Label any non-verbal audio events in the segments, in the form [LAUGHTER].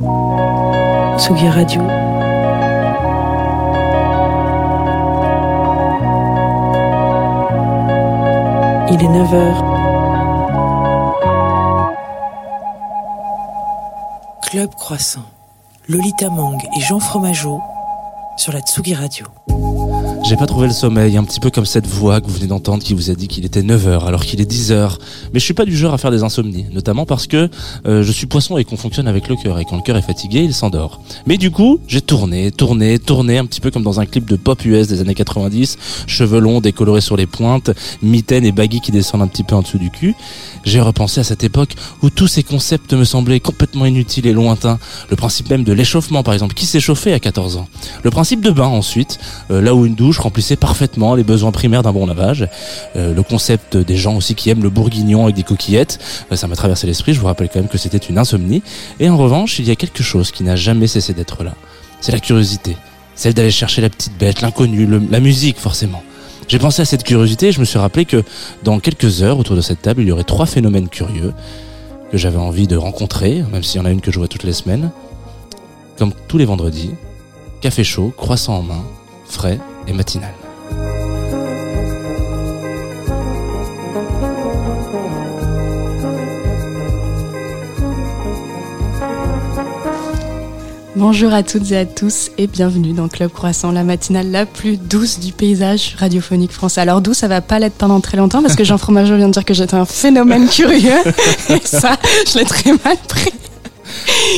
Tsugi Radio. Il est 9h. Club Croissant. Lolita Mang et Jean Fromageau sur la Tsugi Radio. J'ai pas trouvé le sommeil, un petit peu comme cette voix que vous venez d'entendre qui vous a dit qu'il était 9h alors qu'il est 10h. Mais je suis pas du genre à faire des insomnies, notamment parce que euh, je suis poisson et qu'on fonctionne avec le cœur et quand le cœur est fatigué, il s'endort. Mais du coup, j'ai tourné, tourné, tourné un petit peu comme dans un clip de pop US des années 90, cheveux longs décolorés sur les pointes, mitaines et baggy qui descendent un petit peu en dessous du cul. J'ai repensé à cette époque où tous ces concepts me semblaient complètement inutiles et lointains. Le principe même de l'échauffement par exemple, qui s'échauffait à 14 ans? Le principe de bain ensuite, euh, là où une douche remplissait parfaitement les besoins primaires d'un bon lavage. Euh, le concept des gens aussi qui aiment le bourguignon avec des coquillettes, euh, ça m'a traversé l'esprit, je vous rappelle quand même que c'était une insomnie. Et en revanche, il y a quelque chose qui n'a jamais cessé d'être là. C'est la curiosité. Celle d'aller chercher la petite bête, l'inconnu, la musique forcément. J'ai pensé à cette curiosité et je me suis rappelé que dans quelques heures, autour de cette table, il y aurait trois phénomènes curieux que j'avais envie de rencontrer, même s'il y en a une que je vois toutes les semaines. Comme tous les vendredis, café chaud, croissant en main, frais et matinal. Bonjour à toutes et à tous et bienvenue dans Club Croissant, la matinale la plus douce du paysage radiophonique français. Alors douce, ça va pas l'être pendant très longtemps parce que Jean Fromageau vient de dire que j'étais un phénomène curieux [LAUGHS] et ça, je l'ai très mal pris.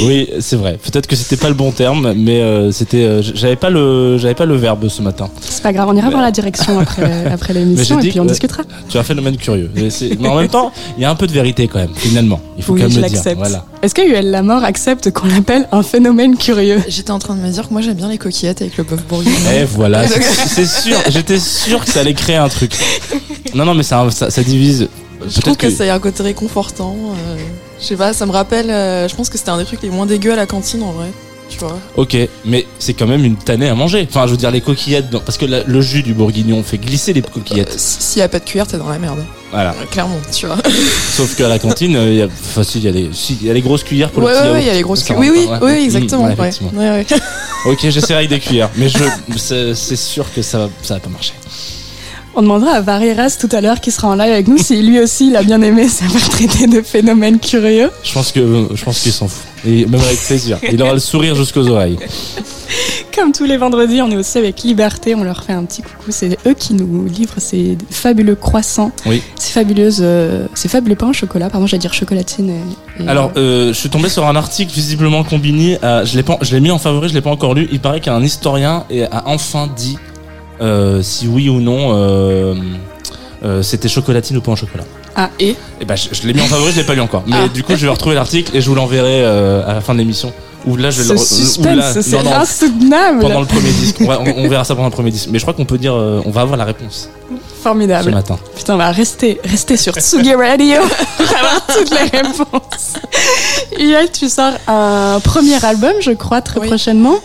Oui, c'est vrai. Peut-être que c'était pas le bon terme, mais euh, c'était. euh, j'avais pas le, j'avais pas le verbe ce matin. C'est pas grave, on ira voir la direction après, [LAUGHS] après l'émission et puis on que- discutera. Tu as un phénomène curieux. Mais, en même temps, il y a un peu de vérité quand même. Finalement, il faut Oui, quand je même le dire. Voilà. Est-ce que UL Lamort accepte qu'on l'appelle un phénomène curieux? J'étais en train de me dire que moi j'aime bien les coquillettes avec le bœuf bourguignon. Et voilà, [LAUGHS] c'est sûr. J'étais sûr que ça allait créer un truc. Non, non, mais ça, ça, ça divise. Je trouve Peut-être que, ça a un côté réconfortant. euh, je sais pas, ça me rappelle. euh, je pense que c'était un des trucs les moins dégueux à la cantine en vrai. Tu vois. Ok, mais c'est quand même une tannée à manger. Enfin, je veux dire, les coquillettes, dans- parce que la- le jus du bourguignon fait glisser les Euh, coquillettes. si- S'il y a pas de cuillère, t'es dans la merde. Voilà. Euh, Clairement, tu vois. [LAUGHS] Sauf qu'à la cantine, euh, il y a, enfin, si, il y a les, si, il y a les grosses cuillères pour Ouais, le petit ouais, yaourt. ouais, il y a les grosses Ça cuillères. Oui, oui, rentre, ouais. oui, exactement. Ouais, ouais. effectivement. Ouais, ouais. Ok, j'essaierai avec des cuillères, mais je, [LAUGHS] c'est c'est sûr que ça, va- ça va pas marcher. On demandera à Varieras tout à l'heure qui sera en live avec nous si lui aussi il a bien aimé savoir traiter de phénomène curieux. Je pense que, je pense qu'il s'en fout. Et même avec plaisir. Il aura le sourire jusqu'aux oreilles. [LAUGHS] Comme tous les vendredis, on est aussi avec Liberté, on leur fait un petit coucou. C'est eux qui nous livrent ces fabuleux croissants, Oui. ces fabuleuses, euh, ces fabuleux pains au chocolat. Pardon, j'allais dire chocolatine. et- et- Alors, euh, je suis tombé sur un article visiblement combiné. à- je l'ai pas, je l'ai mis en favori, je l'ai pas encore lu. Il paraît qu'un historien a enfin dit euh, si oui ou non euh, euh, c'était chocolatine ou pas en chocolat. ah et Et ben, je, je l'ai mis en favori, je l'ai pas lu encore. Mais Ah. du coup, je vais retrouver l'article et je vous l'enverrai euh, à la fin de l'émission. Ou là, je vais ce le. suspense, c'est insoutenable, pendant le premier disque. On, va- on- on verra ça pendant le premier disque. Mais je crois qu'on peut dire, euh, on va avoir la réponse ce formidable. matin. Putain, on va rester, rester sur Tsugi Radio [LAUGHS] pour avoir toutes les réponses. Yael, tu sors un premier album, je crois, très Oui. prochainement.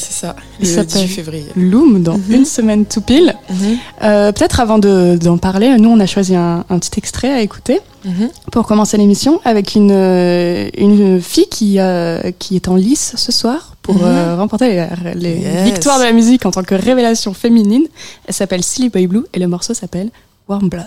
C'est ça. Il Le s'appelle 18 février. Loom, dans Mhm. une semaine tout pile. Mhm, Euh, Peut-être avant de- d'en parler, nous on a choisi un, un petit extrait à écouter mhm. pour commencer l'émission avec une, euh, une fille qui, euh, qui est en lice ce soir pour euh, remporter les, les Yes. victoires de la musique en tant que révélation féminine. Elle s'appelle Silly Boy Blue et le morceau s'appelle Warm Blood.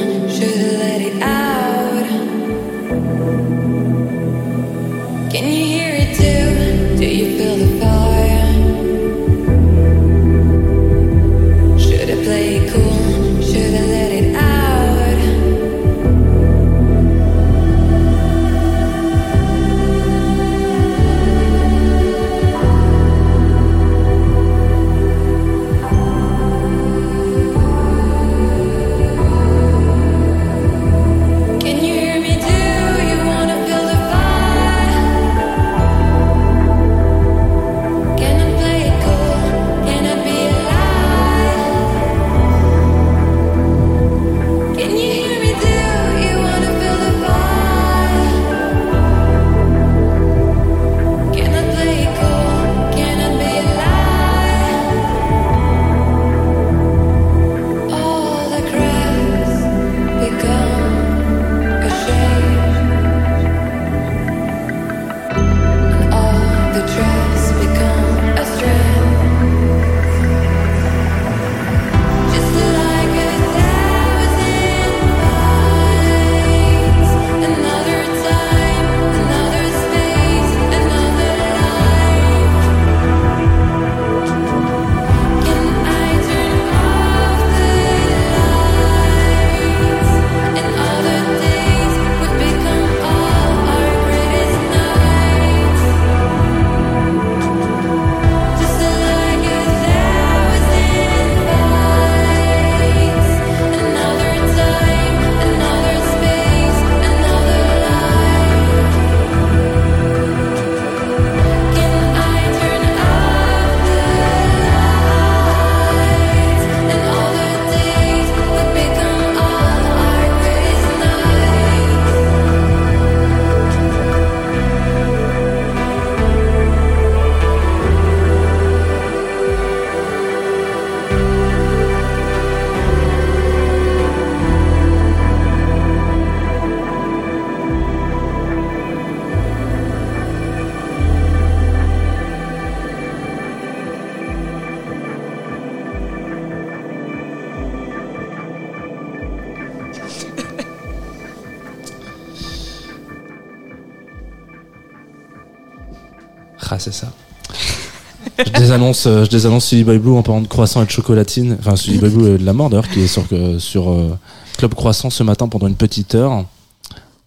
Désannonce, euh, je désannonce Silly Boy Blue en parlant de croissant et de chocolatine. Enfin, Silly Boy Blue et de la mort d'ailleurs, qui est sur, euh, sur euh, Club Croissant ce matin pendant une petite heure.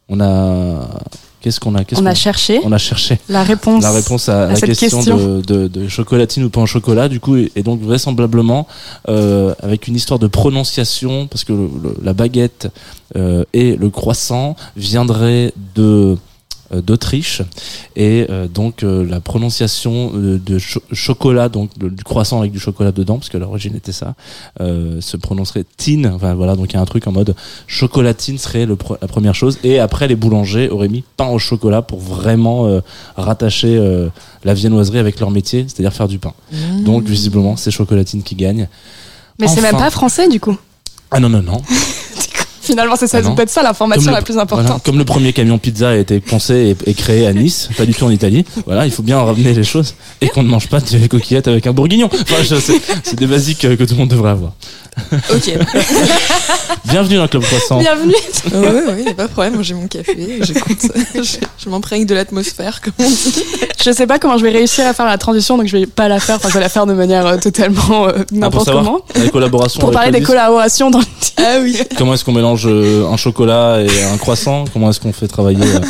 On a. Qu'est-ce qu'on a On a cherché on a cherché la réponse. la réponse à, à la question, question. De, de, de chocolatine ou pas en chocolat, du coup, et, et donc vraisemblablement euh, avec une histoire de prononciation, parce que le- le- la baguette euh, et le croissant viendraient de euh, d'Autriche et euh, donc euh, la prononciation euh, de cho- chocolat donc de- du croissant avec du chocolat dedans parce que l'origine était ça euh, se prononcerait tine enfin voilà donc il y a un truc en mode chocolatine serait le la première chose et après les boulangers auraient mis pain au chocolat pour vraiment rattacher la viennoiserie avec leur métier c'est-à-dire faire du pain Mmh. donc visiblement c'est chocolatine qui gagne Mais c'est même pas français du coup. ah non non non [LAUGHS] Finalement, c'est ça, Ah peut-être ça l'information Comme la plus importante. Voilà, comme le premier camion pizza a été pensé et, et créé à Nice, [LAUGHS] pas du tout en Italie. Voilà, il faut bien ramener les choses et qu'on ne mange pas de coquillettes avec un bourguignon. Enfin, c'est des basiques que tout le monde devrait avoir. [LAUGHS] Ok. [LAUGHS] Bienvenue dans le Club Croissant. Bienvenue. ouais, ouais, y a pas de problème. J'ai mon café, j'écoute. [LAUGHS] je je m'imprègne de l'atmosphère, comme on dit. Je sais pas comment je vais réussir à faire la transition, donc je vais pas la faire. Enfin, je vais la faire de manière euh, totalement euh, Ah, n'importe comment. Pour avec parler des collaborations dans le Ah oui. Comment est-ce qu'on mélange euh, un chocolat et un croissant? Comment est-ce qu'on fait travailler euh,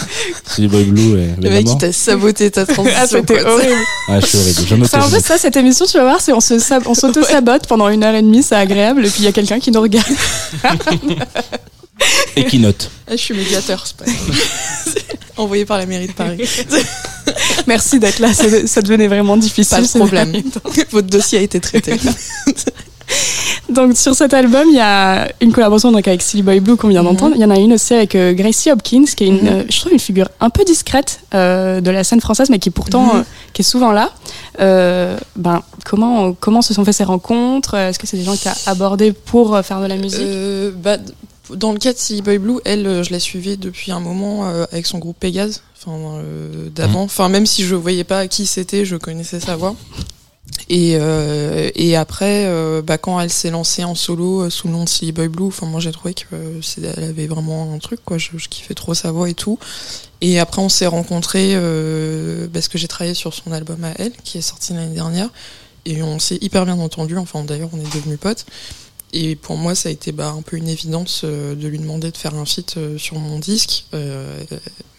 Silly Boy Blue et Le mec, il t'a saboté ta transition. Ah, c'était pote. horrible. Ouais, je suis horrible. Je me C'est un peu ça cette émission, tu vas voir, c'est on se on s'auto-sabote pendant une heure et demie, c'est agréable, et puis il y a quelqu'un qui nous regarde. Et qui note. Ah, je suis médiateur, c'est pas. Envoyé par la mairie de Paris. Merci d'être là, ça devenait vraiment difficile. Pas de problème. Votre dossier a été traité. Donc sur cet album, il y a une collaboration donc avec Silly Boy Blue qu'on vient Mhm. d'entendre. Il y en a une aussi avec euh, Gracie Hopkins, qui est une, Mhm. euh, je trouve une figure un peu discrète euh, de la scène française, mais qui pourtant Mhm. qui est souvent là. Ben comment comment se sont fait ces rencontres? Est-ce que c'est des gens que tu as abordés pour faire de la musique? Bah, dans le cas de Silly Boy Blue, elle, je la suivais depuis un moment avec son groupe Pégase, enfin d'avant. Enfin, même si je voyais pas qui c'était, je connaissais sa voix. Et, euh, et après, euh, bah, quand elle s'est lancée en solo euh, sous le nom de Silly Boy Blue, enfin moi j'ai trouvé qu'elle avait vraiment un truc, quoi. Je, kiffais trop sa voix et tout. Et après, on s'est rencontrés euh, parce que j'ai travaillé sur son album à elle, qui est sorti l'année dernière. Et on s'est hyper bien entendu. Enfin, d'ailleurs, on est devenus potes. Et pour moi, ça a été bah, un peu une évidence euh, de lui demander de faire un feat euh, sur mon disque, euh,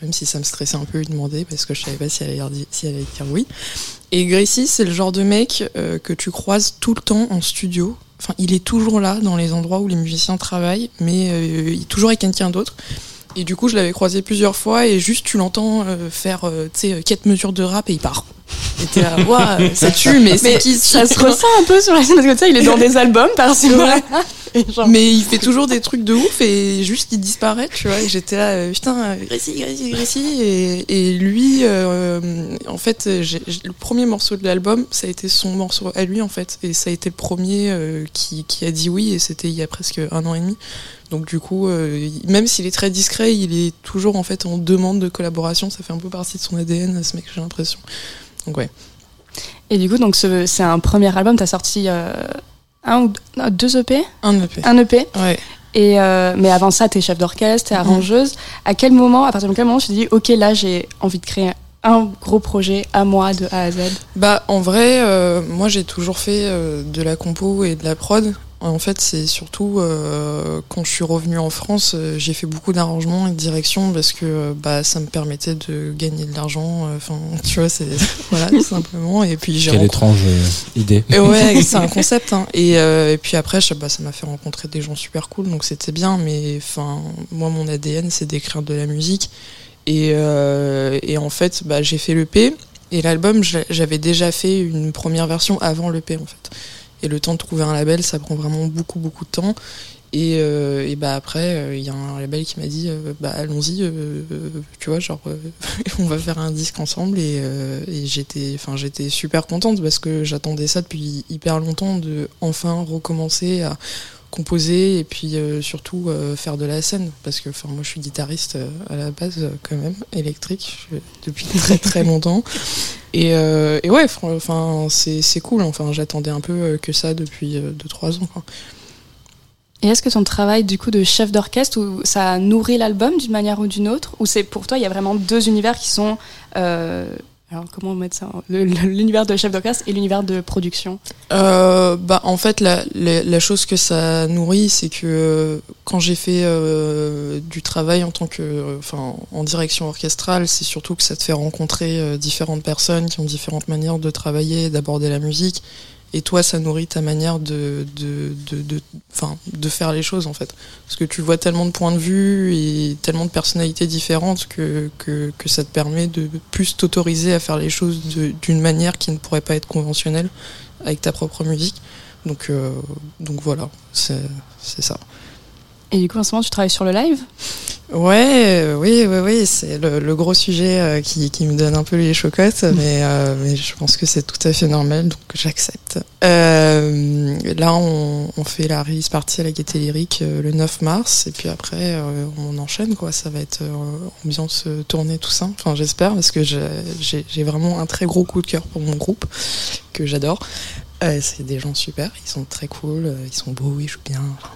même si ça me stressait un peu lui demander parce que je savais pas si elle allait dire, oui. Et Gracie, c'est le genre de mec que tu croises tout le temps en studio. Enfin, il est toujours là dans les endroits où les musiciens travaillent, mais il est toujours avec quelqu'un d'autre. Et du coup, je l'avais croisé plusieurs fois et juste tu l'entends faire, tu sais, quatre mesures de rap et il part. Et t'es là, Ouah, ça tue, mais c'est qui ça se ressent un peu sur la scène parce que tu sais, il est dans [LAUGHS] des albums par-ci Ouais. [LAUGHS] Genre- Mais il fait toujours des trucs de ouf et juste il disparaît, tu vois. Et j'étais là, euh, putain, euh, Gracie, Gracie, Gracie. Et, et lui, euh, en fait, le premier morceau de l'album, ça a été son morceau à lui, en fait. Et ça a été le premier euh, qui, qui a dit oui, et c'était il y a presque un an et demi. Donc du coup, euh, même s'il est très discret, il est toujours en fait en demande de collaboration. Ça fait un peu partie de son ADN, ce mec, j'ai l'impression. Donc ouais. Et du coup, donc ce- c'est un premier album. T'as sorti euh, un ou deux, non, deux EP, Un EP. un EP. Ouais. Et euh, mais avant ça, t'es chef d'orchestre, t'es arrangeuse. À quel moment, à partir de quel moment, tu te dis, ok, là, j'ai envie de créer un gros projet à moi de A à Z? Bah en vrai, euh, moi j'ai toujours fait euh, de la compo et de la prod. En fait, c'est surtout euh, quand je suis revenue en France, euh, j'ai fait beaucoup d'arrangements et de direction parce que euh, bah ça me permettait de gagner de l'argent. Enfin, [LAUGHS] tu vois, c'est [LAUGHS] voilà tout simplement. Et puis j'ai Quelle rencontré- étrange idée. et ouais, [LAUGHS] c'est un concept. Hein. Et, euh, et puis après, je pas, ça m'a fait rencontrer des gens super cool, donc c'était bien. Mais enfin, moi, mon ADN, c'est d'écrire de la musique. Et, euh, et en fait, bah, j'ai fait l'EP. Et l'album, j'avais déjà fait une première version avant l'EP, en fait. Et le temps de trouver un label, ça prend vraiment beaucoup, beaucoup de temps. Et, euh, et bah après, il y a un label qui m'a dit, euh, bah allons-y, euh, euh, tu vois, genre, euh, [LAUGHS] on va faire un disque ensemble. Et, euh, et j'étais, enfin, j'étais super contente parce que j'attendais ça depuis hyper longtemps de enfin recommencer à composer et puis euh, surtout euh, faire de la scène parce que moi je suis guitariste euh, à la base quand même électrique depuis très [LAUGHS] très longtemps et, et ouais enfin c'est c'est cool enfin j'attendais un peu que ça depuis 2-3 ans quoi. Et est-ce que ton travail du coup de chef d'orchestre, ça nourrit l'album d'une manière ou d'une autre, ou c'est pour toi il y a vraiment deux univers qui sont euh, Alors comment mettre ça L'univers de chef d'orchestre et l'univers de production. Euh, bah, en fait, la, la, la chose que ça nourrit, c'est que euh, quand j'ai fait euh, du travail en tant que, euh, enfin, en direction orchestrale, c'est surtout que ça te fait rencontrer différentes personnes qui ont différentes manières de travailler, d'aborder la musique. Et toi, ça nourrit ta manière de, de, de, de, de faire les choses, en fait. Parce que tu vois tellement de points de vue et tellement de personnalités différentes que, que, que ça te permet de plus t'autoriser à faire les choses d'une manière qui ne pourrait pas être conventionnelle avec ta propre musique. Donc, euh, donc voilà, c'est c'est ça. Et du coup, en ce moment, tu travailles sur le live? Ouais, euh, oui, oui, oui, c'est le, le gros sujet euh, qui, qui me donne un peu les chocottes, mais, euh, mais je pense que c'est tout à fait normal, donc j'accepte. Euh, là, on, on fait la release partie à la Gaieté Lyrique le 9 mars, et puis après, on enchaîne, quoi. Ça va être ambiance tournée, tout ça. Enfin, j'espère, parce que j'ai- vraiment un très gros coup de cœur pour mon groupe, que j'adore. C'est des gens super, ils sont très cool, ils sont beaux, ils jouent bien. Enfin,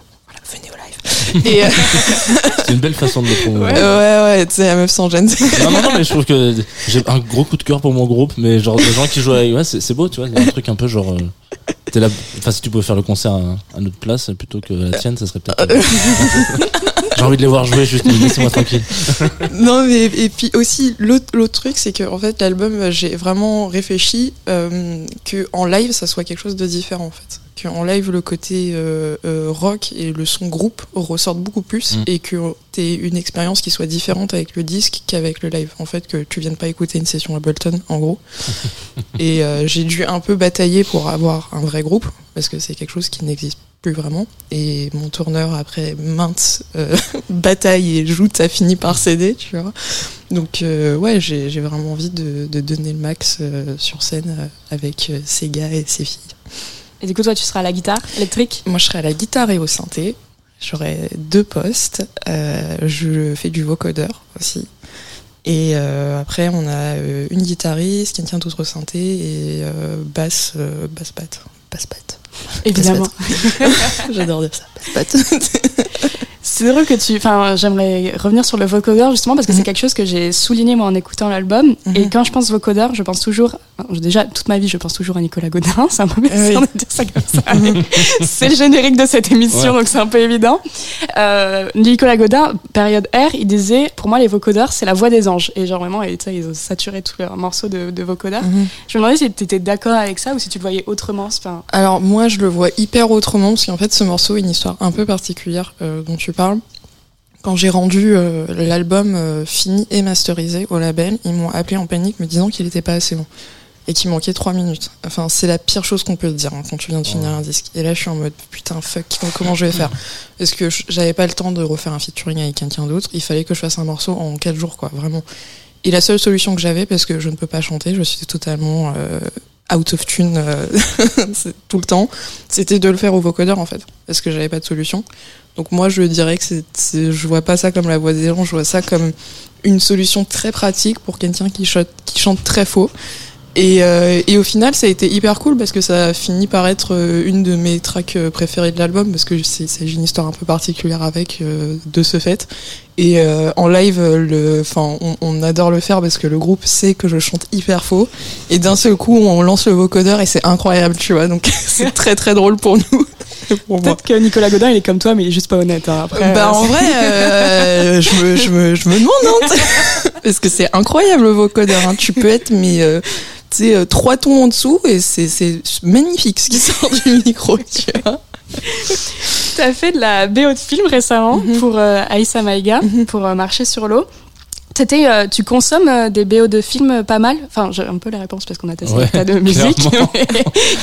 venez au live. Et, euh, [LAUGHS] C'est une belle façon de le promouvoir. Ouais, ouais, tu sais, la meuf sans gêne. Non, non, non, mais je trouve que j'ai un gros coup de cœur pour mon groupe, mais genre des gens qui jouent avec, ouais, c'est beau, tu vois, il y a un truc un peu genre, euh, t'es là, enfin, si tu pouvais faire le concert à, à notre place plutôt que la tienne, ça serait peut-être. [LAUGHS] j'ai envie de les voir jouer, juste, laissez-moi tranquille. [LAUGHS] non, mais et puis aussi, l'autre truc, c'est que en fait, l'album, euh, j'ai vraiment réfléchi euh, que en live, ça soit quelque chose de différent, en fait. Qu'en live, le côté euh, euh, rock et le son groupe ressortent beaucoup plus Mm. et que t'aies une expérience qui soit différente avec le disque qu'avec le live. En fait, que tu viennes pas écouter une session Ableton, en gros. [LAUGHS] et euh, j'ai dû un peu batailler pour avoir un vrai groupe parce que c'est quelque chose qui n'existe plus vraiment. Et mon tourneur, après maintes [LAUGHS] batailles et joutes, a fini par céder, tu vois. Donc, ouais, j'ai j'ai vraiment envie de, de donner le max sur scène avec ces gars et ces filles. Et du coup, toi, tu seras à la guitare électrique Moi, je serai à la guitare et au synthé. J'aurai deux postes. Euh, je fais du vocodeur aussi. Et euh, après, on a euh, une guitariste, quelqu'un d'autre au synthé et basse, basse patte. Basse patte. Évidemment. [LAUGHS] J'adore dire ça. Basse patte. [LAUGHS] C'est drôle que tu. Enfin, j'aimerais revenir sur le vocodeur justement parce que c'est Mhm. quelque chose que j'ai souligné moi en écoutant l'album. Mhm. Et quand je pense vocodeur, je pense toujours. Déjà, toute ma vie, je pense toujours à Nicolas Godin. [LAUGHS] C'est un peu oui. bizarre de dire ça comme ça. [LAUGHS] c'est le générique de cette émission, Ouais. donc c'est un peu évident. Euh, Nicolas Godin, période R, il disait Pour moi, les vocodeurs, c'est la voix des anges. Et genre vraiment, ils ont saturé tout leur morceau de, de vocodeur. Je me demandais si tu étais d'accord avec ça ou si tu le voyais autrement. Enfin, Alors moi je le vois hyper autrement parce qu'en fait ce morceau a une histoire un peu particulière euh, dont tu parles. Quand j'ai rendu euh, l'album euh, fini et masterisé au label, ils m'ont appelé en panique me disant qu'il n'était pas assez long et qu'il manquait trois minutes. Enfin c'est la pire chose qu'on peut te dire hein, quand tu viens de finir un disque. Et là je suis en mode putain fuck comment je vais faire? Parce que j'avais pas le temps de refaire un featuring avec quelqu'un d'autre? Il fallait que je fasse un morceau en quatre jours quoi vraiment. Et la seule solution que j'avais parce que je ne peux pas chanter, je suis totalement euh, out of tune euh, [LAUGHS] tout le temps, c'était de le faire au vocodeur en fait, parce que j'avais pas de solution. Donc moi je dirais que c'est, je vois pas ça comme la voix des gens, je vois ça comme une solution très pratique pour quelqu'un qui qui chante très faux. Et, euh, et au final, ça a été hyper cool parce que ça a fini par être euh, une de mes tracks euh, préférées de l'album parce que c'est, une histoire un peu particulière avec euh, de ce fait. Et euh, en live, euh, le, enfin, on, on adore le faire parce que le groupe sait que je chante hyper faux. Et d'un seul coup, on lance le vocodeur et c'est incroyable, tu vois. Donc [LAUGHS] c'est très très drôle pour nous. [LAUGHS] Peut-être que Nicolas Godin, il est comme toi, mais il est juste pas honnête. hein. Après, bah euh, en vrai, euh, je, me, je, me, je me demande, hein, [LAUGHS] parce que c'est incroyable le vocodeur. Hein. Tu peux être mais euh, tu sais, euh, trois tons en dessous et c'est c'est magnifique ce qui [LAUGHS] sort du micro, tu vois. T'as fait de la BO de film récemment Mhm. pour euh, Aïssa Maïga, Mhm. pour euh, Marcher sur l'eau. T'étais, euh, tu consommes euh, des BO de films euh, pas mal? Enfin, j'ai un peu la réponse parce qu'on a testé Ouais, des tas de musique.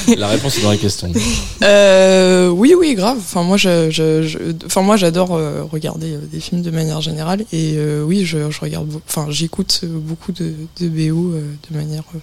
mais- [LAUGHS] La réponse est dans la question. Euh, oui, oui, grave. Enfin, moi, je, je, je- enfin, moi, j'adore euh, regarder euh, des films de manière générale. Et euh, oui, je, je regarde, enfin, j'écoute beaucoup de, de BO euh, de manière, euh,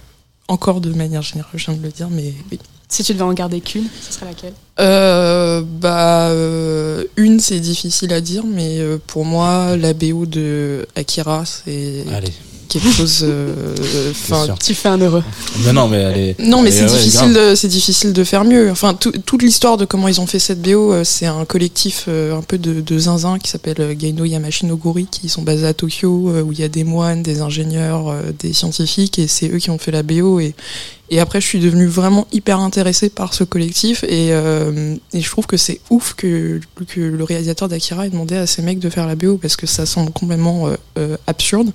encore de manière générale. Je viens de le dire, mais oui. si tu devais en garder qu'une, ce serait laquelle? Euh, bah, euh, une, c'est difficile à dire, mais euh, pour moi, la BO de Akira, c'est Allez. Quelque [LAUGHS] chose. euh, Enfin. Tu fais un heureux. Mais non, mais elle est. non, mais elle est- c'est ouais, difficile, de, c'est difficile de faire mieux. Enfin, tout- toute l'histoire de comment ils ont fait cette BO, euh, c'est un collectif euh, un peu de, de zinzin qui s'appelle euh, Gaino Yamashinogori, qui sont basés à Tokyo, euh, où il y a des moines, des ingénieurs, euh, des scientifiques, et c'est eux qui ont fait la BO. Et, et après, je suis devenue vraiment hyper intéressée par ce collectif, et, euh, et je trouve que c'est ouf que, que le réalisateur d'Akira ait demandé à ces mecs de faire la BO, parce que ça semble complètement euh, euh, absurde.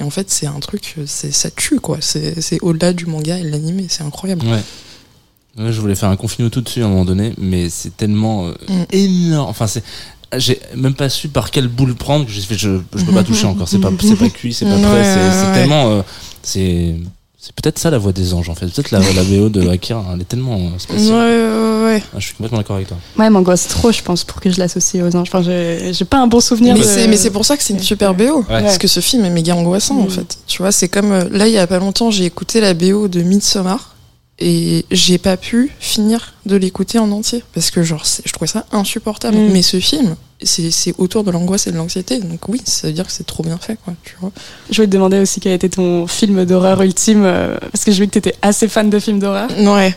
Et en fait, c'est un truc, c'est ça tue, quoi. C'est c'est au-delà du manga et de l'anime, c'est incroyable. Ouais. Ouais, je voulais faire un confino tout dessus à un moment donné, mais c'est tellement Mm. énorme. Enfin, c'est. J'ai même pas su par quelle boule prendre fait. Je, je peux pas toucher encore. C'est pas, c'est pas cuit, c'est pas Ouais, prêt. C'est, ouais, c'est tellement. c'est. C'est peut-être ça la voix des anges en fait. Peut-être la, la VO de Akira. Elle est tellement euh, Ouais, spéciale. ouais, ouais. Ah, je suis complètement d'accord avec toi. Ouais, elle m'angoisse trop, je pense, pour que je l'associe aux anges. Enfin, j'ai pas un bon souvenir. Mais de- c'est, mais c'est pour ça que c'est une super BO. Parce que ce film est méga angoissant, en Mm. fait. Tu vois, c'est comme, euh, là, il y a pas longtemps, j'ai écouté la BO de Midsommar. Et j'ai pas pu finir de l'écouter en entier. Parce que, genre, je trouvais ça insupportable. Mm. Mais ce film, c'est, c'est autour de l'angoisse et de l'anxiété. Donc oui, ça veut dire que c'est trop bien fait, quoi. Tu vois. Je voulais te demander aussi quel était ton film d'horreur ultime, euh, parce que j'ai vu que t'étais assez fan de films d'horreur. Ouais.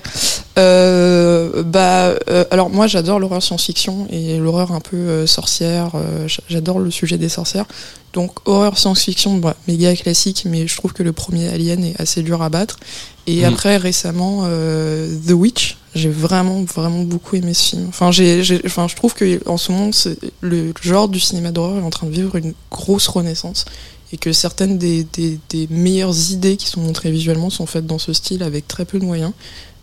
Euh, bah, euh, alors moi j'adore l'horreur science-fiction et l'horreur un peu euh, sorcière. euh, j'adore le sujet des sorcières. Donc horreur science-fiction, bah, méga classique, mais je trouve que le premier Alien est assez dur à battre. Et Mm. après récemment euh, The Witch, j'ai vraiment vraiment beaucoup aimé ce film. Enfin j'ai, enfin je trouve que en ce moment le genre du cinéma d'horreur est en train de vivre une grosse renaissance et que certaines des, des, des meilleures idées qui sont montrées visuellement sont faites dans ce style avec très peu de moyens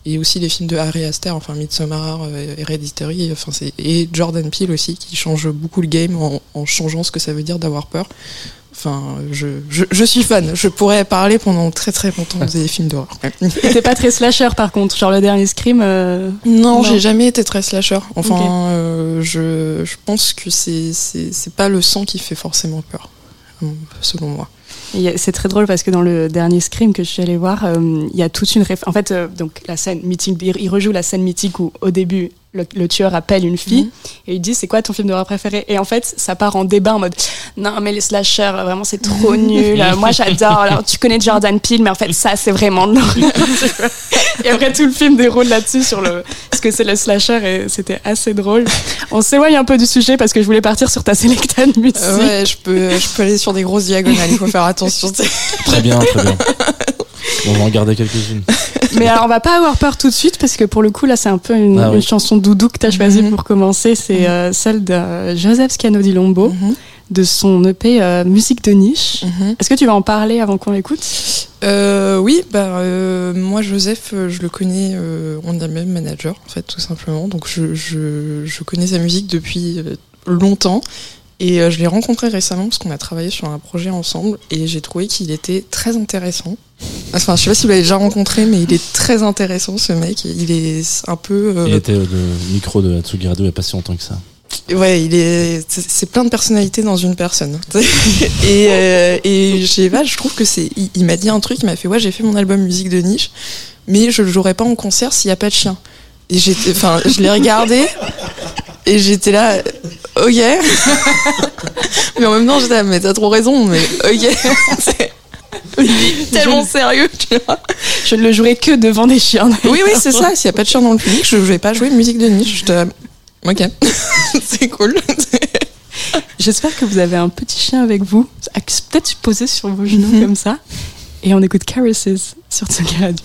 et aussi les films de Harry Aster, enfin Midsommar, euh, Hereditary, enfin c'est et Jordan Peele aussi qui change beaucoup le game en, en changeant ce que ça veut dire d'avoir peur. Enfin, je, je, je suis fan. Je pourrais parler pendant très très longtemps des [LAUGHS] films d'horreur. T'es pas très slasher par contre, genre le dernier Scream. euh, Non, Non. j'ai jamais été très slasher. Enfin, euh, je, je pense que c'est c'est c'est pas le sang qui fait forcément peur, euh, selon moi. C'est très drôle parce que dans le dernier Scream que je suis allée voir, euh, il y a toute une réf... En fait, euh, donc la scène mythique, il rejoue la scène mythique où au début le, le tueur appelle une fille Mhm. et il dit c'est quoi ton film d'horreur préféré? Et en fait, ça part en débat en mode non mais les slashers vraiment c'est trop [LAUGHS] nul. Moi j'adore. Alors tu connais Jordan Peele mais en fait ça c'est vraiment de l'horreur. [LAUGHS] et après tout le film déroule là-dessus sur le ce que c'est le slasher et c'était assez drôle. On s'éloigne un peu du sujet parce que je voulais partir sur ta sélecta de musique. Euh, ouais, je peux, je peux aller sur des grosses diagonales. Il faut faire attention. [LAUGHS] Très bien, très bien. On va en garder quelques-unes. [LAUGHS] Mais alors, on va pas avoir peur tout de suite parce que pour le coup, là, c'est un peu une, Ah oui. une chanson doudou que tu as choisie Mhm. pour commencer. C'est euh, celle de Joseph Scano di Lombo, Mhm, de son EP euh, Musique de niche. mhm. Est-ce que tu vas en parler avant qu'on l'écoute? Euh, oui, bah euh, moi Joseph, euh, je le connais, euh, on est même manager en fait tout simplement. Donc je, je, je connais sa musique depuis euh, longtemps et euh, je l'ai rencontré récemment parce qu'on a travaillé sur un projet ensemble et j'ai trouvé qu'il était très intéressant. Enfin, je sais pas si vous l'avez déjà rencontré, mais il est très intéressant ce mec. Il est un peu. euh, Il était le micro de Hatsugi Radio il n'y a pas si longtemps que ça. Ouais, il est, c'est plein de personnalités dans une personne. [LAUGHS] et euh, et je sais pas, je trouve que c'est, il, il m'a dit un truc, il m'a fait ouais, j'ai fait mon album musique de niche, mais je le jouerai pas en concert s'il y a pas de chien. Et j'étais, enfin, je l'ai regardé et j'étais là, ok. [LAUGHS] mais en même temps, j'étais là, mais t'as trop raison, mais ok. [LAUGHS] [LAUGHS] Tellement sérieux, tu vois. Je ne le jouerai que devant des chiens. Oui, oui, c'est [LAUGHS] ça. S'il y a pas de chien dans le public, je vais pas jouer musique de niche. Là, ok, [LAUGHS] c'est cool. J'espère que vous avez un petit chien avec vous, peut-être posé sur vos genoux Mhm. comme ça. Et on écoute Caresses sur Tsugi Radio.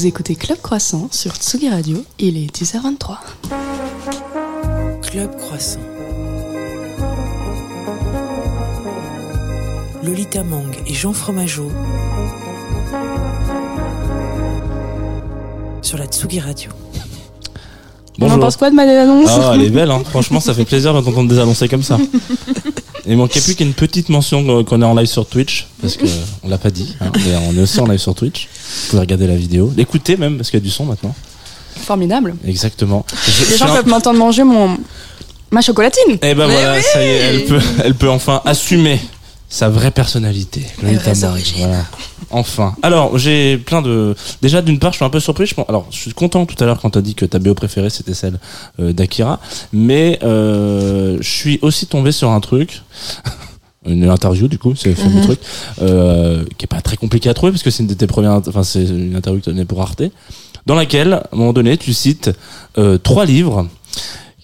Vous écoutez Club Croissant sur Tsugi Radio, il est 10h23. Club Croissant. Lolita Mang et Jean Fromageau sur la Tsugi Radio. On en Bonjour. pense quoi de ma annonce? Ah, elle est belle, hein. franchement, ça fait plaisir de t'entendre désannoncer comme ça. Il manquait plus qu'une petite mention qu'on- qu'on est en live sur Twitch, parce que on l'a pas dit, hein, mais on est aussi en live sur Twitch. Vous pouvez regarder la vidéo, l'écouter même, parce qu'il y a du son maintenant. Formidable. Exactement. Je- Les je gens un- peuvent m'entendre manger mon ma chocolatine. Eh ben Mais voilà, oui ça y est, elle peut, elle peut enfin assumer sa vraie personnalité. Lolita. Voilà. Enfin. Alors, j'ai plein de. Déjà, d'une part, je suis un peu surpris. Je pense... Alors, je suis content tout à l'heure quand t'as dit que ta BO préférée c'était celle euh, d'Akira, mais euh, je suis aussi tombé sur un truc. Une interview du coup, c'est le fameux Mhm. truc euh, qui est pas très compliqué à trouver parce que c'est une de tes premières, enfin c'est une interview que tu donnée pour Arte, dans laquelle à un moment donné tu cites euh, trois livres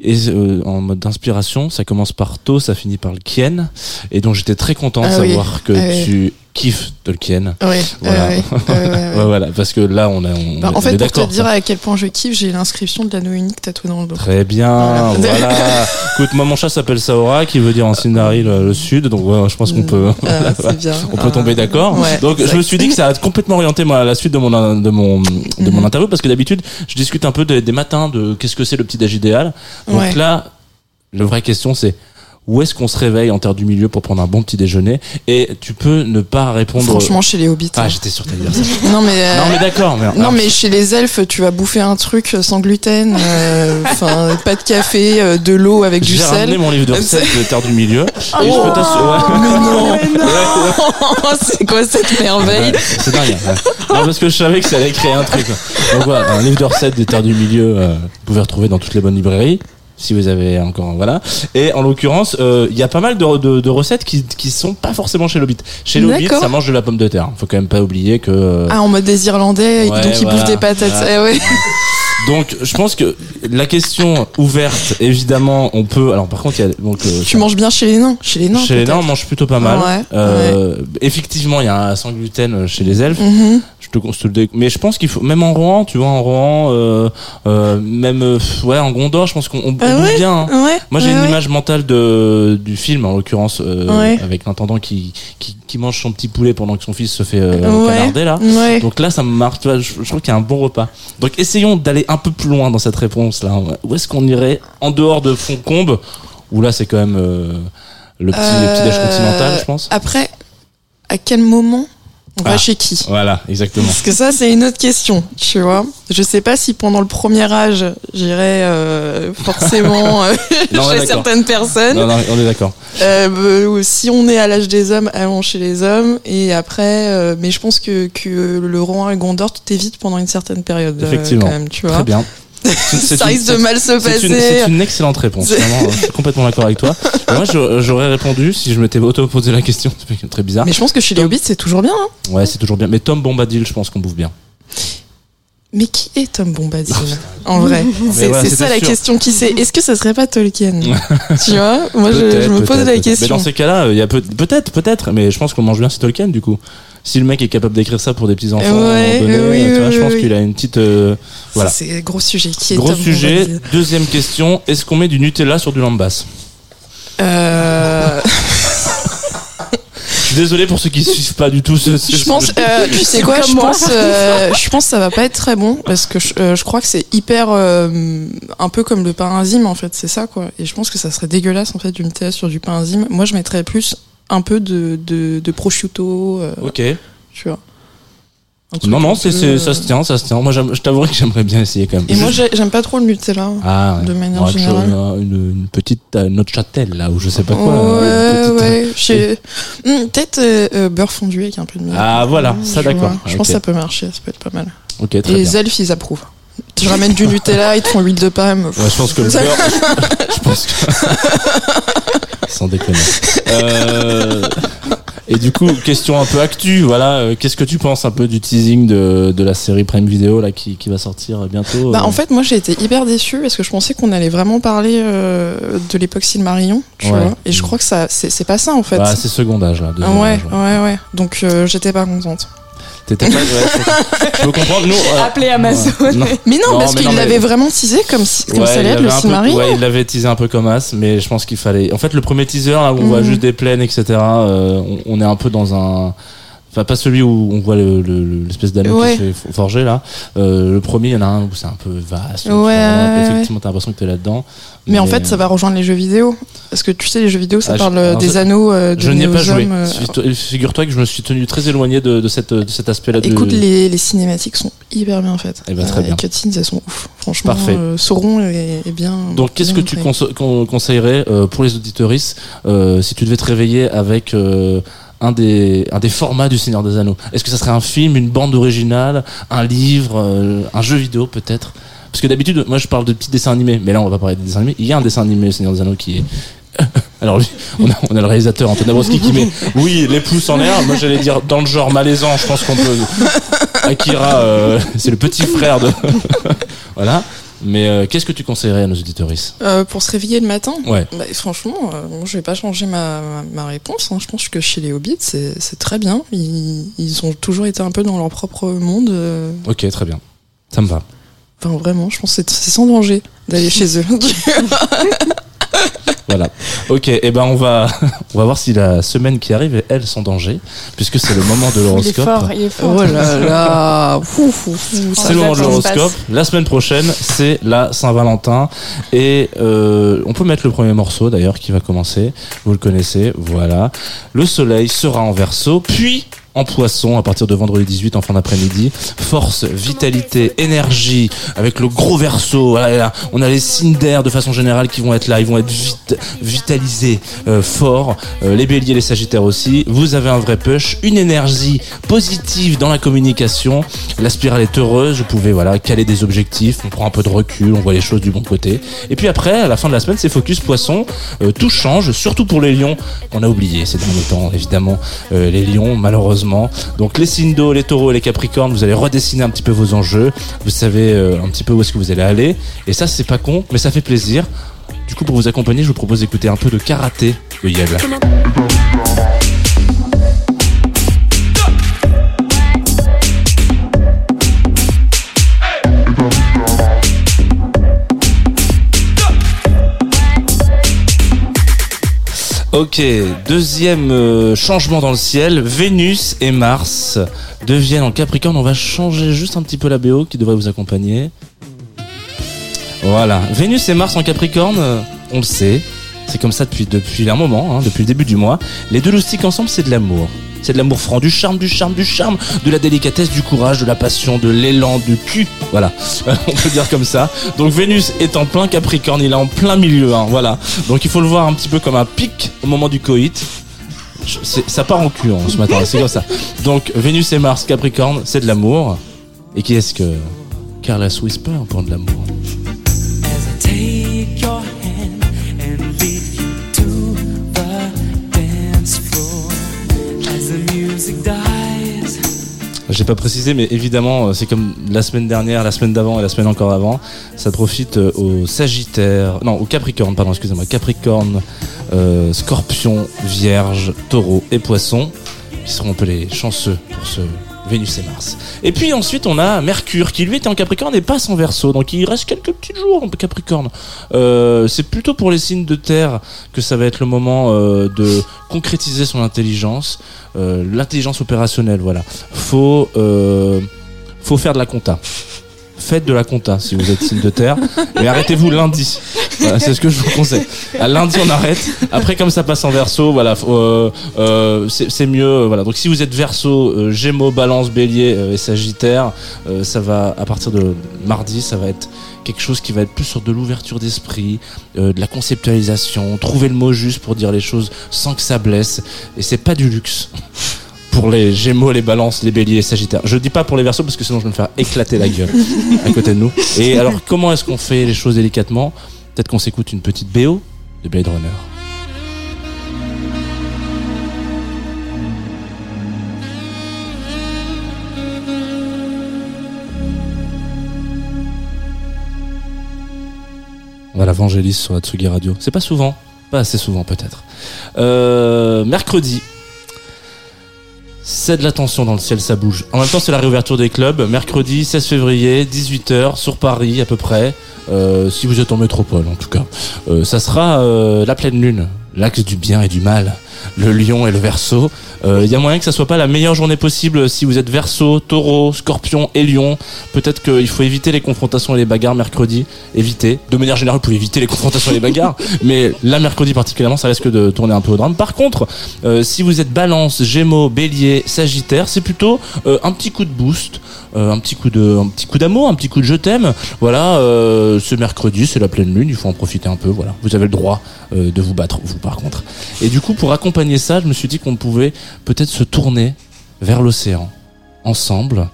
et euh, en mode d'inspiration, ça commence par To, ça finit par le Kien, et donc j'étais très content de Ah oui. savoir que Ah oui. Tu kiffes Tolkien. Ouais, Voilà. ouais, ouais, ouais, ouais, ouais. Ouais, [LAUGHS] voilà, parce que là on, a, on, Bah, en fait, est pour te dire ça. à quel point je kiffe, j'ai l'inscription de l'anneau unique tatoué dans le dos. Très bien, Voilà. [LAUGHS] voilà. Écoute, moi mon chat s'appelle Saora, qui veut dire en Sindari le, le sud, donc je pense qu'on peut. Ah, [LAUGHS] bien. On peut tomber d'accord. Donc je me suis dit que ça a complètement orienté moi la suite de mon de mon de mon Mhm. interview parce que d'habitude je discute un peu des, des matins de qu'est-ce que c'est le petit âge idéal. Donc là, la vraie question c'est où est-ce qu'on se réveille en terre du milieu pour prendre un bon petit déjeuner Et tu peux ne pas répondre. Franchement, chez les hobbits. ah hein. j'étais sûr t'allais dire ça. [LAUGHS] Non, mais. euh, non mais d'accord. Mais, Non mais chez les elfes tu vas bouffer un truc sans gluten, euh, [LAUGHS] enfin pas de café, euh, de l'eau avec du j'ai ramené sel. mon livre de recettes de terre du milieu. et je Oh, peux t'assurer. Mais non, [LAUGHS] c'est quoi cette merveille Ouais, c'est dingue. ouais. Non, parce que je savais que ça allait créer un truc. Donc voilà, un livre de recettes des terres du milieu, euh, vous pouvez retrouver dans toutes les bonnes librairies. Si vous avez encore voilà et en l'occurrence euh, il y a pas mal de, de, de recettes qui qui sont pas forcément chez l'Hobbit chez l'Hobbit ça mange de la pomme de terre faut quand même pas oublier que euh, Ah en mode des Irlandais, Ouais, donc ils voilà. bouffent des patates. Voilà. Eh ouais. [LAUGHS] donc je pense que la question ouverte évidemment on peut alors par contre il y a donc euh, Tu manges bien chez les nains, chez les nains. chez les nains on peut-être. mange plutôt pas mal Ouais, Euh, effectivement il y a un sans gluten chez les elfes Mhm. Je te, je te le dé- mais je pense qu'il faut même en Rohan, tu vois, en Rohan, euh, euh, même euh, ouais, en Gondor, je pense qu'on on Ah bouffe ouais bien. hein. Ouais. Moi, j'ai ouais, une ouais. image mentale de du film, en l'occurrence, euh, Ouais. avec l'intendant qui, qui qui mange son petit poulet pendant que son fils se fait euh, Ouais. canarder là. Ouais. Donc là, ça me marque. Tu vois, je, je trouve qu'il y a un bon repas. Donc essayons d'aller un peu plus loin dans cette réponse là. Où est-ce qu'on irait en dehors de Foncombe Où là, c'est quand même euh, le petit Euh, continental, je pense. Après, à quel moment on Ah. va chez qui? Voilà, exactement. Parce que ça, c'est une autre question, tu vois. Je sais pas si pendant le premier âge, j'irai euh, forcément [LAUGHS] euh, Non, chez certaines personnes. Non, non, on est d'accord. Euh, ou si on est à l'âge des hommes, allons chez les hommes. Et après, euh, mais je pense que, que le Rouen et Gondor, tu t'évites pendant une certaine période. euh, Effectivement. quand même, tu vois. Très bien. C'est Ça une- risque de mal se passer. c'est une excellente réponse. Vraiment, je suis complètement d'accord avec toi. [LAUGHS] Moi, j'aurais répondu si je m'étais auto-posé la question. C'est très bizarre. Mais je pense que chez les hobbits, c'est toujours bien. hein. Ouais, c'est toujours bien. Mais Tom Bombadil, je pense qu'on bouffe bien. Mais qui est Tom Bombadil En vrai, c'est ça la sûr. question qui c'est. Est-ce que ça serait pas Tolkien? [LAUGHS] Tu vois? Moi, je, me pose la question. Mais dans ces cas-là, il y a peut- peut-être, peut-être. Mais je pense qu'on mange bien c'est Tolkien, du coup. Si le mec est capable d'écrire ça pour des petits enfants, Ouais, oui, tu vois, oui, je pense oui. qu'il a une petite. euh, voilà. C'est gros sujet. Qui est Gros sujet. Deuxième question. Est-ce qu'on met du Nutella sur du lambas? Euh, Je suis [LAUGHS] désolé pour ceux qui suivent pas du tout ce. ce- Je pense, euh, tu sais quoi, je pense, euh, je pense que ça va pas être très bon parce que je, euh, je crois que c'est hyper, euh, un peu comme le pain enzyme en fait, c'est ça quoi. Et je pense que ça serait dégueulasse en fait d'une thèse sur du pain enzyme. Moi, je mettrais plus un peu de de, de prosciutto, euh, Ok. tu vois. Non, non, c'est, peu, c'est, ça euh, se tient, ça se tient. Moi, je t'avouerai que j'aimerais bien essayer quand même. Et moi, j'aime pas trop le Nutella. Ah, ouais. de manière générale. Une, une petite euh, note châtel, là, ou je sais pas quoi. ouais, euh, petite- ouais. Hmm, Peut-être euh, euh, beurre fondu avec un peu de miel. Ah, voilà, ça, d'accord. Je pense que ça peut marcher, ça peut être pas mal. Ok, Et très bien. les elfes, ils approuvent. Je ramène du Nutella, ils te font l'huile de palme. Ouais, je pense que le beurre, [LAUGHS] je pense que. Sans déconner. Euh, Et du coup, question un peu actu, voilà, euh, qu'est-ce que tu penses un peu du teasing de, de la série Prime Video là qui, qui va sortir bientôt Bah, euh en fait, moi j'ai été hyper déçue parce que je pensais qu'on allait vraiment parler euh, de l'époque Silmarillion, tu Ouais. vois. Et je crois que ça, c'est pas ça en fait. Bah, c'est second âge là. Ah deuxième ouais, âge, ouais, ouais. Donc j'étais pas contente. T'étais pas. Ouais, je, peux comprendre. Nous, euh, Appelez Amazon. ouais, non. Mais non, Non, parce qu'il mais- l'avait vraiment teasé comme, si- comme Ouais, ça il allait être avait le Silmarillion. Ouais, il l'avait teasé un peu comme as, mais je pense qu'il fallait. En fait, le premier teaser, là, où on voit Mhm. juste des plaines, etc., euh, on, on est un peu dans un. Enfin, pas celui où on voit le- le- le- l'espèce d'anneau Ouais. qui se fait forger, là. Euh, le premier, il y en a un où c'est un peu vaste. Ouais, enfin, ouais, Effectivement, t'as l'impression que t'es là-dedans. Mais en fait, ça va rejoindre les jeux vidéo. Parce que tu sais, les jeux vidéo, ça Ah, parle euh, des anneaux euh, de Je n'y ai pas joué. Euh, Figure-toi que je me suis tenu très éloigné de, de, cette, de cet aspect-là. de- Écoute, les, les cinématiques sont hyper bien faites. Eh ben, très Euh, bien. Les cutscenes, elles sont ouf. Franchement, Parfait. euh, Sauron est, est bien. Donc, qu'est-ce que tu conseillerais euh, pour les auditoristes euh, si tu devais te réveiller avec euh, un, des, un des formats du Seigneur des Anneaux Est-ce que ça serait un film, une bande originale, un livre, euh, un jeu vidéo peut-être? Parce que d'habitude, moi je parle de petits dessins animés, mais là on va parler des dessins animés. Il y a un dessin animé, Seigneur des Anneaux, qui est. [LAUGHS] Alors lui, on a, on a le réalisateur Anton Dabrowski qui met oui les pouces en l'air. Moi j'allais dire dans le genre malaisant. Je pense qu'on peut Akira, euh, c'est le petit frère de [LAUGHS] voilà. Mais euh, qu'est-ce que tu conseillerais à nos auditoristes Euh, Pour se réveiller le matin Ouais. Bah, franchement, euh, moi, je vais pas changer ma, ma, réponse. hein. Je pense que chez les Hobbits, c'est très bien. Ils, ils ont toujours été un peu dans leur propre monde. euh. Ok, très bien. Ça me va. Enfin, vraiment, je pense que c'est sans danger d'aller chez eux. [LAUGHS] Voilà. Ok, et ben on va [LAUGHS] on va voir si la semaine qui arrive est elle sans danger, puisque c'est le moment de Il est l'horoscope. fort, il est fort. oh là là. [LAUGHS] C'est le moment de l'horoscope. La semaine prochaine, c'est la Saint-Valentin. Et euh, on peut mettre le premier morceau d'ailleurs qui va commencer. Vous le connaissez, voilà. Le soleil sera en verso, puis en poisson à partir de vendredi 18 en fin d'après-midi. Force, vitalité, énergie, avec le gros verso. Là, on a les signes d'air de façon générale qui vont être là. Ils vont être vitalisés, euh, forts. Euh, les béliers, les sagittaires aussi. Vous avez un vrai push, une énergie positive dans la communication. La spirale est heureuse. Vous pouvez voilà caler des objectifs. On prend un peu de recul. On voit les choses du bon côté. Et puis après, à la fin de la semaine, c'est focus poisson. Euh, tout change, surtout pour les lions qu'on a oublié ces derniers temps. Évidemment, les lions, malheureusement. Donc les d'eau, les taureaux et les capricornes, vous allez redessiner un petit peu vos enjeux. Vous savez euh, un petit peu où est-ce que vous allez aller. Et ça, c'est pas con, mais ça fait plaisir. Du coup, pour vous accompagner, je vous propose d'écouter un peu de karaté de Yel. Ok, deuxième euh, changement dans le ciel, Vénus et Mars deviennent en Capricorne. On va changer juste un petit peu la BO qui devrait vous accompagner. Voilà, Vénus et Mars en Capricorne, euh, on le sait, c'est comme ça depuis depuis un moment, hein, depuis le début du mois. Les deux loustiques ensemble, c'est de l'amour. C'est de l'amour franc, du charme, du charme, du charme, de la délicatesse, du courage, de la passion, de l'élan, du cul. Voilà, [LAUGHS] on peut dire comme ça. Donc Vénus est en plein Capricorne, il est en plein milieu. Hein, voilà. Donc il faut le voir un petit peu comme un pic au moment du coït. Ça part en cul hein, ce matin, c'est comme ça. Donc Vénus et Mars, Capricorne, c'est de l'amour. Et qui est-ce que? Carlos Whisper pour de l'amour J'ai pas précisé, mais évidemment, euh, c'est comme la semaine dernière, la semaine d'avant et la semaine encore avant. Ça profite euh, aux Sagittaires, non, aux Capricornes, pardon, excusez-moi, Capricorne, euh, Scorpion, Vierge, Taureau et Poisson, qui seront un peu les chanceux pour ce Vénus et Mars. Et puis ensuite, on a Mercure, qui lui était en Capricorne et passe en Verseau, donc il reste quelques petits jours en Capricorne. Euh, c'est plutôt pour les signes de terre que ça va être le moment euh, de concrétiser son intelligence, euh, l'intelligence opérationnelle, voilà. Faut, faut faire de la compta. Faites de la compta si vous êtes signe de terre, mais arrêtez-vous lundi. Voilà, c'est ce que je vous conseille. À lundi, on arrête. Après, comme ça passe en verso, voilà, euh, euh, c'est mieux. euh, Voilà. Donc, si vous êtes verso, euh, Gémeaux, Balance, Bélier et Sagittaire, ça va à partir de mardi, ça va être quelque chose qui va être plus sur de l'ouverture d'esprit, euh, de la conceptualisation, trouver le mot juste pour dire les choses sans que ça blesse. Et c'est pas du luxe pour les Gémeaux, les Balances, les Béliers, les Sagittaires. Je dis pas pour les Verseaux parce que sinon je vais me faire éclater la gueule à côté de nous. Et alors comment est-ce qu'on fait les choses délicatement? Peut-être qu'on s'écoute une petite BO de Blade Runner. Voilà, Vangelis sur Atsugi Radio. C'est pas souvent, pas assez souvent peut-être. Euh, mercredi, C'est de la tension dans le ciel, ça bouge. En même temps, c'est la réouverture des clubs. Mercredi 16 février, 18h, sur Paris à peu près. Euh, si vous êtes en métropole, en tout cas. Euh, ça sera euh, la pleine lune, l'axe du bien et du mal, le lion et le verso. Euh, Il y a moyen que ça soit pas la meilleure journée possible si vous êtes verso, taureau, scorpion et lion. Peut-être qu'il faut éviter les confrontations et les bagarres mercredi. Éviter. De manière générale, vous pouvez éviter les confrontations et les bagarres. [LAUGHS] mais là, mercredi particulièrement, ça risque de tourner un peu au drame. Par contre, euh, si vous êtes balance, gémeaux, bélier, sagittaire, c'est plutôt euh, un petit coup de boost. euh, un petit coup de, un petit coup d'amour, un petit coup de je t'aime. Voilà, euh, ce mercredi, c'est la pleine lune, il faut en profiter un peu. Voilà, vous avez le droit euh, de vous battre, vous par contre. Et du coup, pour accompagner ça, je me suis dit qu'on pouvait peut-être se tourner vers l'océan ensemble.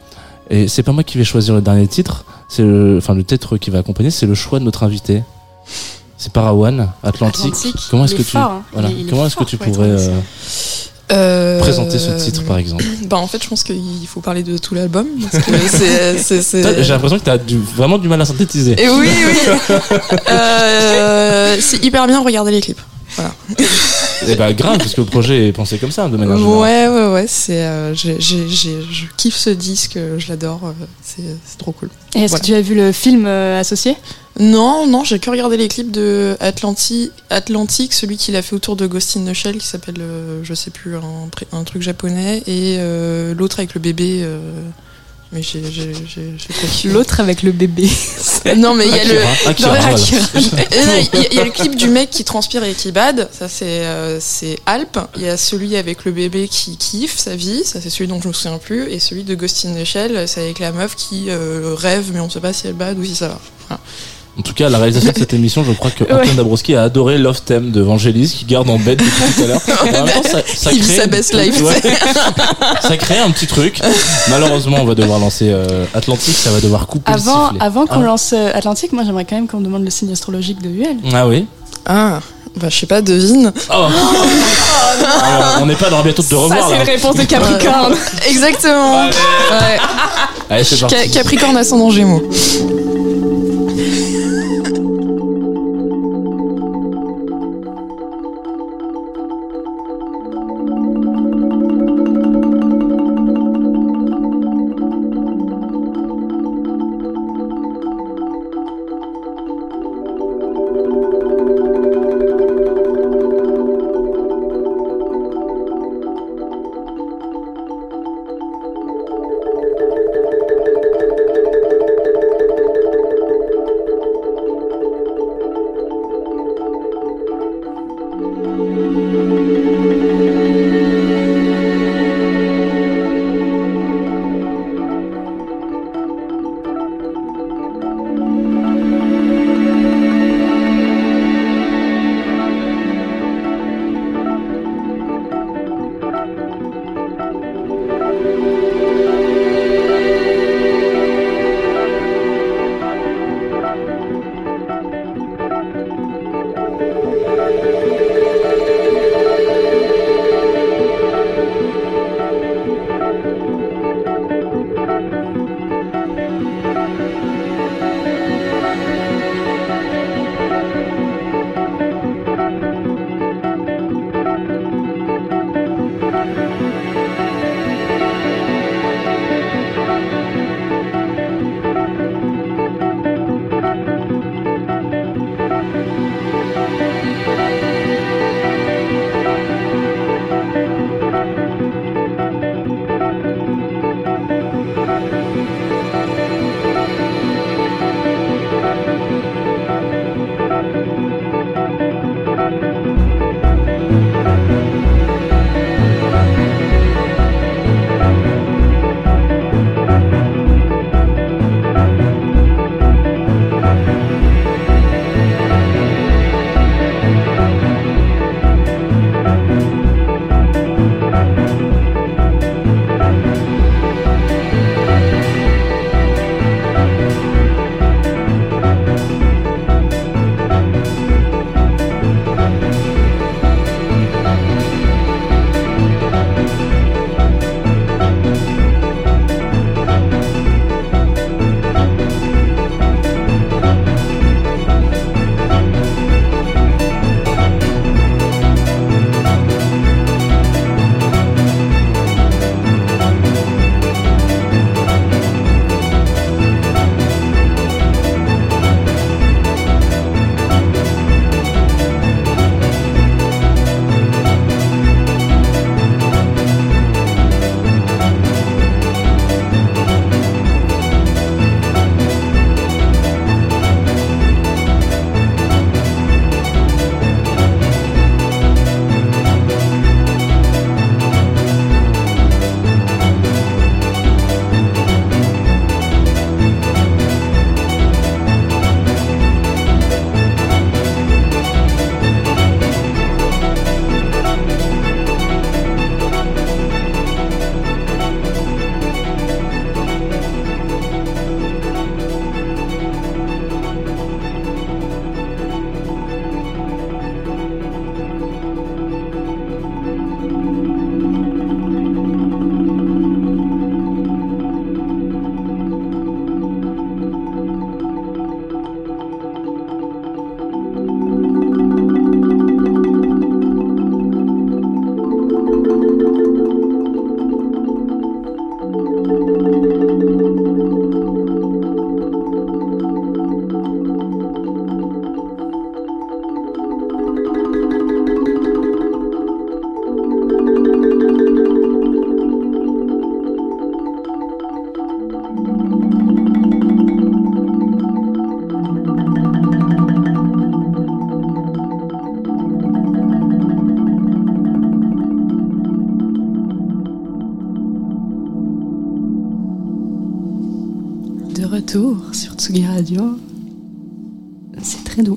Et c'est pas moi qui vais choisir le dernier titre, c'est le, enfin le titre qui va accompagner, c'est le choix de notre invité. C'est Parawan, Atlantique. Atlantique. Comment est-ce que tu, hein. voilà, Il il comment est-ce que tu pourrais euh, Euh, présenter ce titre par exemple [CLEARS THROAT] Bah en fait je pense qu'il faut parler de tout l'album parce que [LAUGHS] c'est c'est c'est- Toi, J'ai l'impression que t'as du, vraiment du mal à synthétiser. Et oui oui. [LAUGHS] Euh, c'est hyper bien regarder les clips. [LAUGHS] Et bah grave, parce que le projet est pensé comme ça de manière générale. Ouais ouais ouais c'est euh, j'ai- j'ai- j'ai- je kiffe ce disque je l'adore euh, c'est c'est trop cool. Et est-ce Voilà. que tu as vu le film euh, associé? Non non j'ai que regardé les clips de Atlanti Atlantique celui qu'il a fait autour de Ghost in the Shell qui s'appelle euh, je sais plus un, truc japonais et euh, l'autre avec le bébé. Mais j'ai. L'autre avec le bébé. Non mais il y a le Akira, Akira, Dans voilà. Akira. [LAUGHS] Euh, non, Il y, a- il y a le clip du mec qui transpire et qui bade, ça c'est euh, c'est Alp. Il y a celui avec le bébé qui kiffe sa vie, ça c'est celui dont je me souviens plus. Et celui de Ghost in the Shell, c'est avec la meuf qui euh, rêve mais on sait pas si elle bade ou si ça va. En tout cas, la réalisation de cette émission, je crois que Ouais. Antoine Dabrowski a adoré Love Theme de Vangelis, qui garde en bête depuis tout à l'heure. Et en même temps, ça, ça Il crée sa une- best life, Ouais. ça crée un petit truc. Malheureusement, on va devoir lancer euh, Atlantique, ça va devoir couper Avant, le avant qu'on Ah. lance euh, Atlantique, moi j'aimerais quand même qu'on me demande le signe astrologique de UL. Ah oui. Ah, bah je sais pas, devine. Oh. Alors, on n'est pas dans bientôt de te revoir Ça, c'est une réponse de Capricorne. Exactement. Ouais. Allez, c'est parti. Ca- Capricorne ascendant Gémeaux.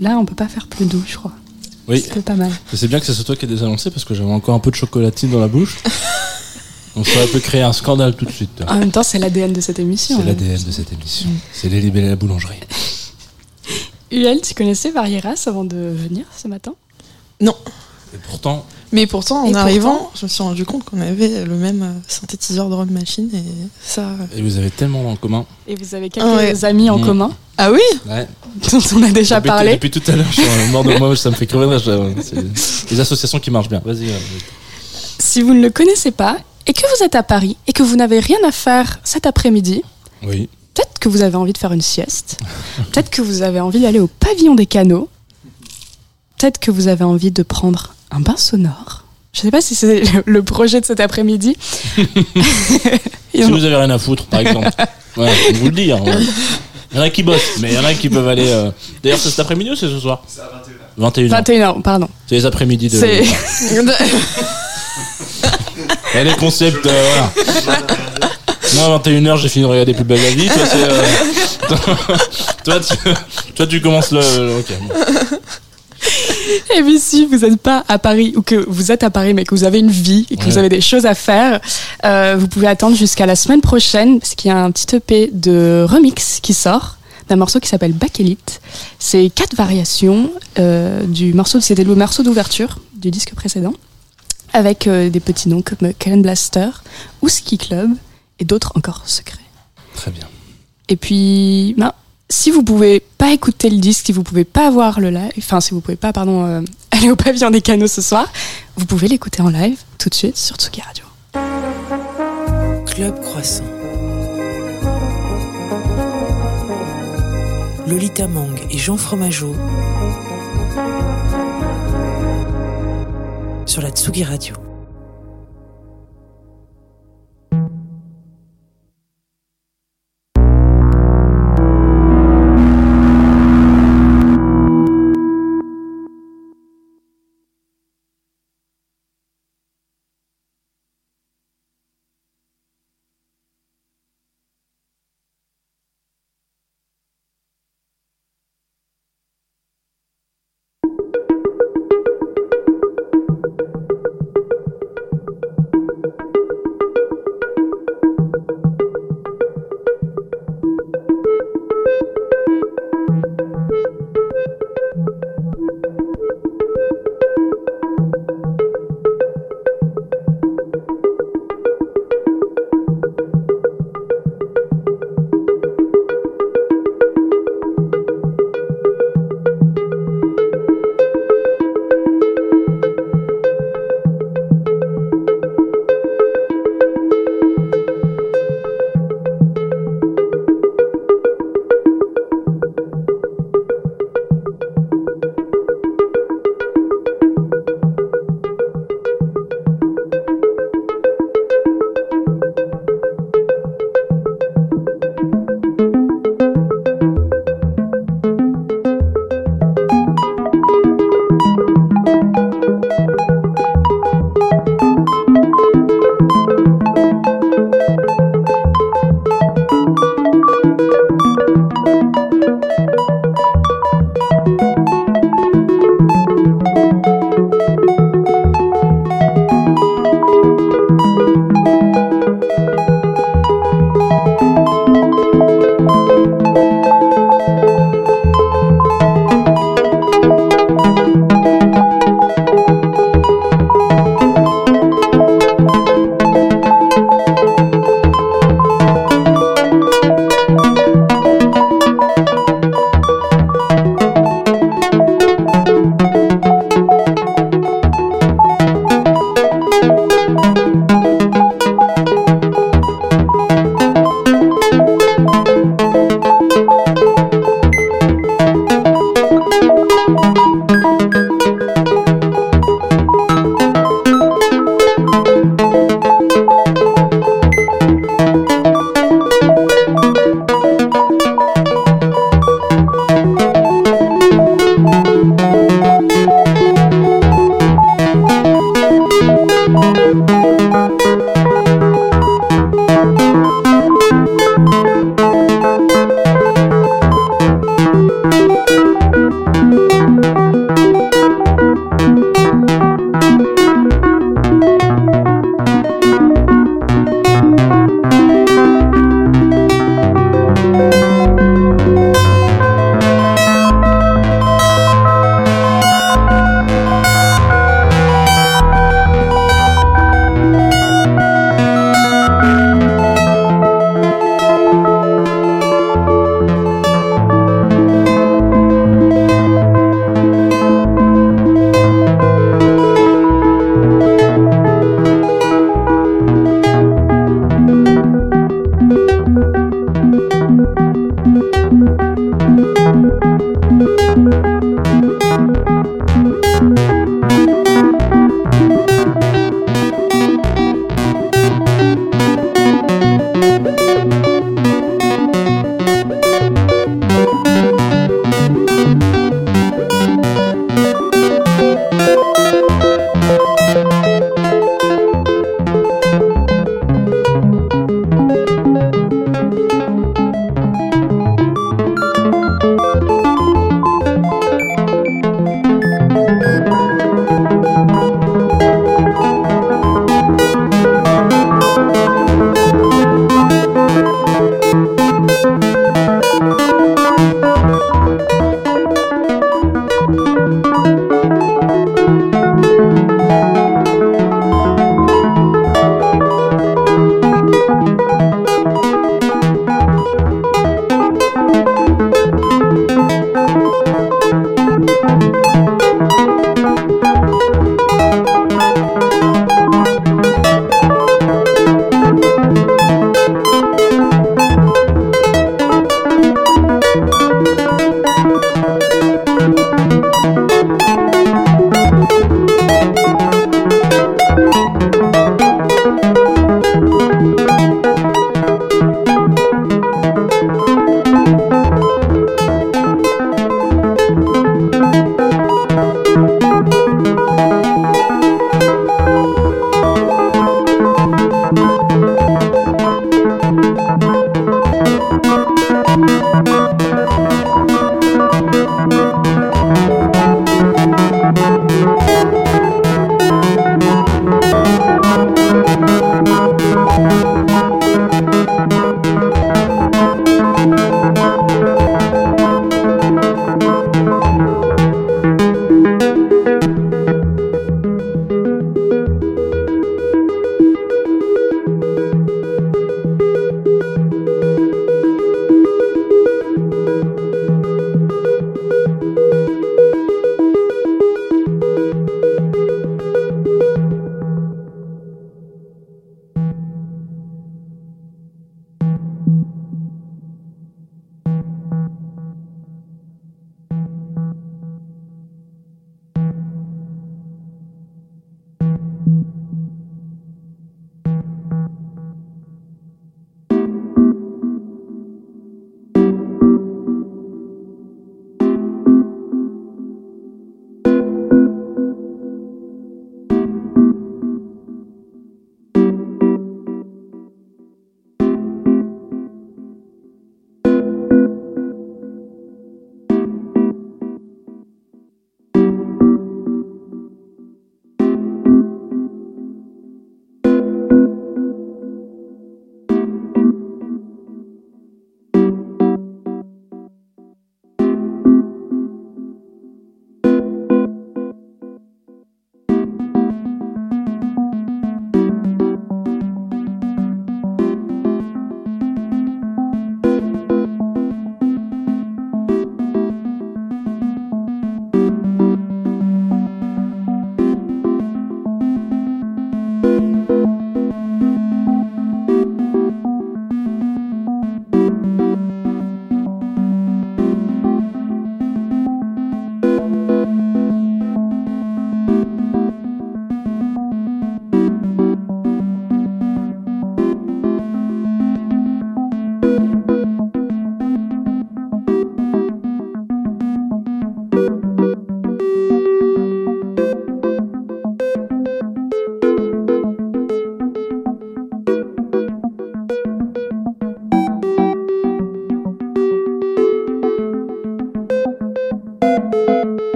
Là, on peut pas faire plus doux, je crois. Oui. C'était pas mal. C'est bien que c'est toi qui as désannoncé parce que j'avais encore un peu de chocolatine dans la bouche. [LAUGHS] Donc ça peut créer un scandale tout de suite. En même temps, c'est l'ADN de cette émission. C'est hein. l'ADN de cette émission. C'est les libellés à la boulangerie. [LAUGHS] UL, tu connaissais Varieras avant de venir ce matin? Et pourtant, Mais pourtant, en Et arrivant, pourtant je me suis rendu compte qu'on avait le même euh, synthétiseur drum machine et ça. euh, et vous avez tellement en commun. Et vous avez quelques Ah ouais. amis en Mm. commun Ah oui Ouais. dont on a déjà depuis, parlé. depuis tout à l'heure, je suis mort de moi, ça me fait crever de les associations qui marchent bien. Vas-y. Si vous ne le connaissez pas et que vous êtes à Paris et que vous n'avez rien à faire cet après-midi, Oui. peut-être que vous avez envie de faire une sieste, peut-être que vous avez envie d'aller au pavillon des canaux, peut-être que vous avez envie de prendre un bain sonore. Je sais pas si c'est [LAUGHS] le projet de cet après-midi. [LAUGHS] Si vous avez rien à foutre, par exemple. [LAUGHS] Ouais, on vous le dit. hein. Il y en a qui bossent, mais il y en a qui peuvent aller. euh, D'ailleurs, c'est cet après-midi ou c'est ce soir? C'est à 21h. 21h, pardon. C'est les après-midi de. C'est Et les concepts, euh, voilà. Moi, à 21h, j'ai fini de regarder Plus belle la vie. Toi, c'est. euh, toi, tu, toi, tu commences le. le- ok. bon. [LAUGHS] Et puis si vous n'êtes pas à Paris ou que vous êtes à Paris mais que vous avez une vie et que Ouais. vous avez des choses à faire, euh, vous pouvez attendre jusqu'à la semaine prochaine parce qu'il y a un petit EP de remix qui sort d'un morceau qui s'appelle Bakélite. C'est quatre variations euh, du morceau, c'était le morceau d'ouverture du disque précédent avec euh, des petits noms comme Kellen Blaster ou Ski Club et d'autres encore secrets. Très bien. Et puis, ben, si vous pouvez pas écouter le disque, si vous pouvez pas voir le live, enfin si vous pouvez pas, pardon, euh, [LAUGHS] aller au pavillon des canaux ce soir, vous pouvez l'écouter en live tout de suite sur Tsugi Radio. Club Croissant. Lolita Mang et Jean Fromageau sur la Tsugi Radio.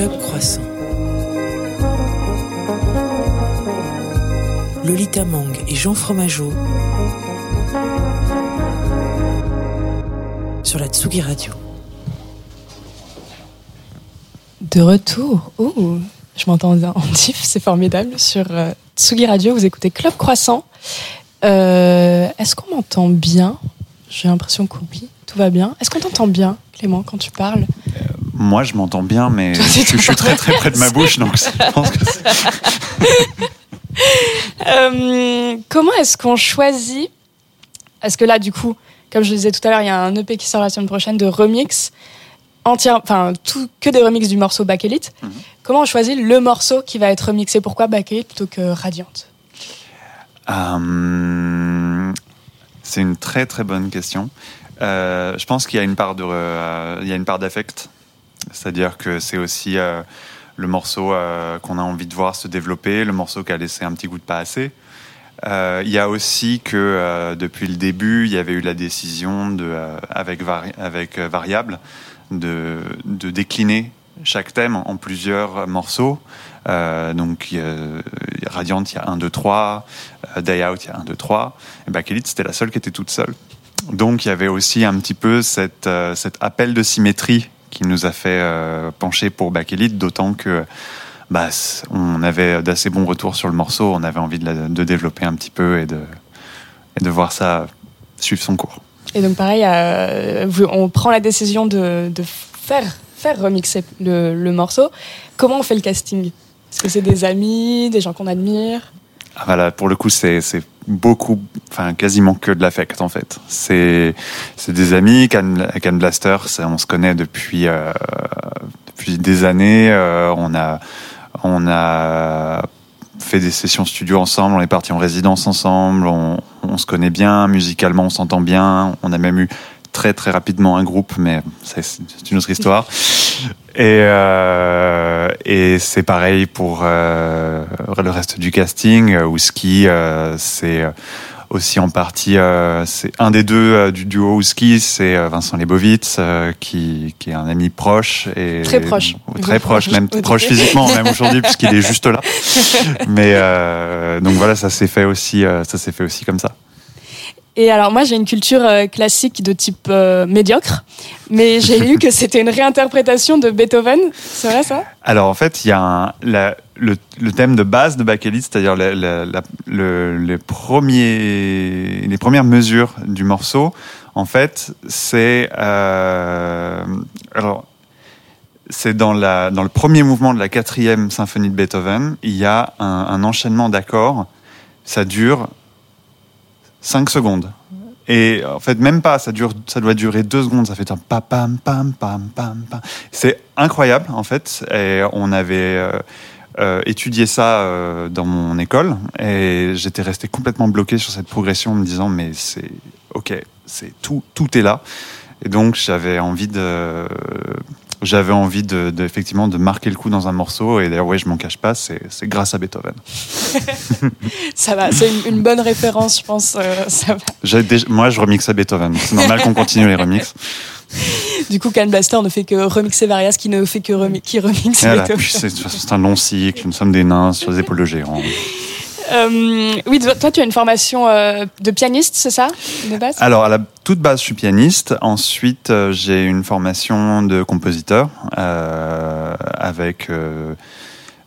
Club Croissant. Lolita Mang et Jean Fromageau sur la Tsugi Radio. De retour. Oh, je m'entends en diff, c'est formidable. Sur euh, Tsugi Radio, vous écoutez Club Croissant. Euh, Est-ce qu'on m'entend bien? J'ai l'impression que oui, tout va bien. Est-ce qu'on t'entend bien, Clément, quand tu parles? Moi, je m'entends bien, mais Toi, je, je suis très très près de ma [LAUGHS] bouche, donc je pense que c'est- [LAUGHS] Euh, Comment est-ce qu'on choisit Est-ce que là, du coup, comme je le disais tout à l'heure, il y a un EP qui sort la semaine prochaine de remix, entière, enfin, tout, que des remixes du morceau Back Elite. Mhm. Comment on choisit le morceau qui va être remixé? Pourquoi Back Elite plutôt que Radiante? Euh, c'est une très très bonne question. Euh, je pense qu'il y a une part de, il y a une part d'affect, c'est-à-dire que c'est aussi euh, le morceau euh, qu'on a envie de voir se développer, le morceau qui a laissé un petit goût de pas assez. Euh, il y a aussi que depuis le début, il y avait eu la décision avec, vari- variable de, décliner chaque thème en plusieurs morceaux. Donc, Radiant, il y a 1, 2, 3. Euh, Day Out, il y a 1, 2, 3. Et Back c'était la seule qui était toute seule. Donc, il y avait aussi un petit peu cet appel de symétrie qui nous a fait euh, pencher pour Back Elite, d'autant que bah, on avait d'assez bons retours sur le morceau, on avait envie de, la- de développer un petit peu et de, et de voir ça suivre son cours. Et donc, pareil, euh, on prend la décision de, de faire, faire remixer le, le morceau. Comment on fait le casting? Est-ce que c'est des amis, des gens qu'on admire? Ah, Voilà, pour le coup, c'est beaucoup, enfin quasiment que de l'affect en fait. C'est des amis, Can, Blaster, on se connaît depuis euh, depuis des années. euh, on a on a fait des sessions studio ensemble, on est parti en résidence ensemble, on, se connaît bien musicalement, on s'entend bien. On a même eu très très rapidement un groupe, mais c'est c'est une autre histoire. Et, euh, et c'est pareil pour euh, le reste du casting. Euh, Whisky, euh, c'est aussi en partie, euh, c'est un des deux du duo Whisky, c'est euh, Vincent Lebovitz, euh, qui, qui est un ami proche. Et, Très proche. Très proche, même proche physiquement, même [LAUGHS] aujourd'hui, puisqu'il est juste là. Mais euh, donc voilà, ça s'est fait aussi, euh, ça s'est fait aussi comme ça. Et alors moi j'ai une culture euh, classique de type euh, médiocre, mais j'ai lu que c'était une réinterprétation de Beethoven, c'est vrai ça? Alors en fait, il y a le, thème de base de Bakelit, c'est-à-dire les, premières mesures du morceau, en fait, c'est euh, alors c'est dans, le premier mouvement de la quatrième symphonie de Beethoven, il y a un enchaînement d'accords. Ça dure 5 secondes. Et en fait, même pas, ça, dure, ça doit durer deux secondes, ça fait un pam pam pam pam pam. C'est incroyable, en fait. Et on avait euh, euh, étudié ça euh, dans mon école et j'étais resté complètement bloqué sur cette progression en me disant, mais c'est ok, c'est tout, tout est là. Et donc, j'avais envie de. J'avais envie de, de- effectivement de marquer le coup dans un morceau et d'ailleurs ouais je m'en cache pas c'est grâce à Beethoven. [LAUGHS] Ça va, c'est une, une bonne référence je pense. euh, ça va. J'ai déjà- moi je remixe à Beethoven c'est normal qu'on continue les remixes. Du coup Can Blaster ne fait que remixer Varias qui ne fait que remi- qui remixe voilà, Beethoven. c'est un long cycle, nous sommes des nains sur les épaules de géants. Euh, oui, toi tu as une formation euh, de pianiste, c'est ça de base? Alors, à la toute base, je suis pianiste. Ensuite, euh, j'ai une formation de compositeur avec,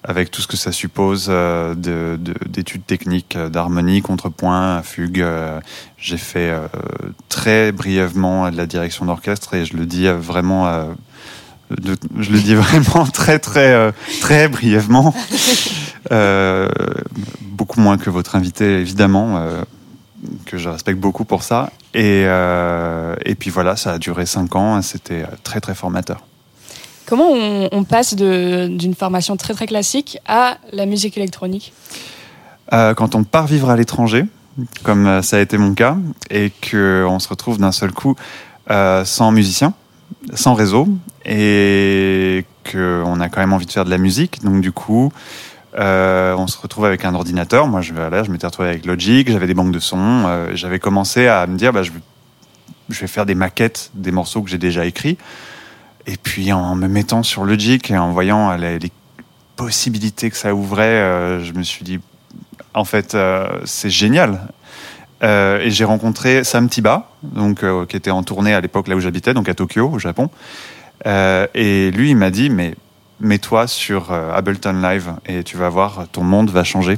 avec tout ce que ça suppose de- de- d'études techniques d'harmonie, contrepoint, fugue. j'ai fait très brièvement de la direction d'orchestre et je le dis vraiment. De- je le dis vraiment [LAUGHS] très très euh, très brièvement, Euh, beaucoup moins que votre invité évidemment, euh, que je respecte beaucoup pour ça. Et, euh, et puis voilà, ça a duré cinq ans, c'était très très formateur. Comment on, on passe d'une formation très très classique à la musique électronique? Quand on part vivre à l'étranger, comme ça a été mon cas, et qu'on se retrouve d'un seul coup sans musicien, sans réseau, et qu'on a quand même envie de faire de la musique, donc du coup, euh, on se retrouve avec un ordinateur. Moi, je, voilà, je m'étais retrouvé avec Logic, j'avais des banques de sons, euh, j'avais commencé à me dire, bah, je, vais faire des maquettes des morceaux que j'ai déjà écrits. Et puis en me mettant sur Logic et en voyant les, les possibilités que ça ouvrait, euh, je me suis dit, en fait, euh, c'est génial. Euh, et j'ai rencontré Sam Tiba, donc euh, qui était en tournée à l'époque là où j'habitais, donc à Tokyo, au Japon. Euh, et lui, il m'a dit, mais mets-toi sur Ableton Live et tu vas voir, ton monde va changer.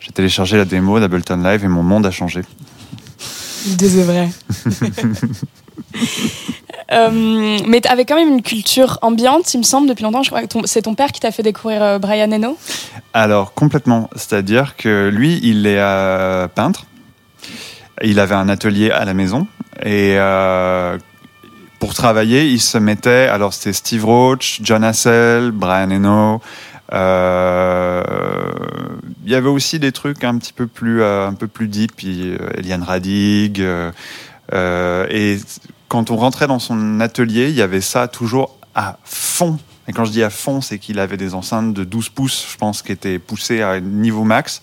J'ai téléchargé la démo d'Ableton Live et mon monde a changé. C'est vrai. [LAUGHS] Euh, mais tu avais quand même une culture ambiante, il me semble, depuis longtemps. Je crois que c'est ton père qui t'a fait découvrir Brian Eno? Alors complètement, c'est-à-dire que lui, il est euh, peintre. Il avait un atelier à la maison et euh, pour travailler, il se mettait. Alors c'était Steve Roach, John Hassell, Brian Eno. euh, il y avait aussi des trucs un petit peu plus euh, un peu plus deep, Eliane Radig. et quand on rentrait dans son atelier, il y avait ça toujours à fond. Et quand je dis à fond, c'est qu'il avait des enceintes de 12 pouces, je pense, qui étaient poussées à niveau max.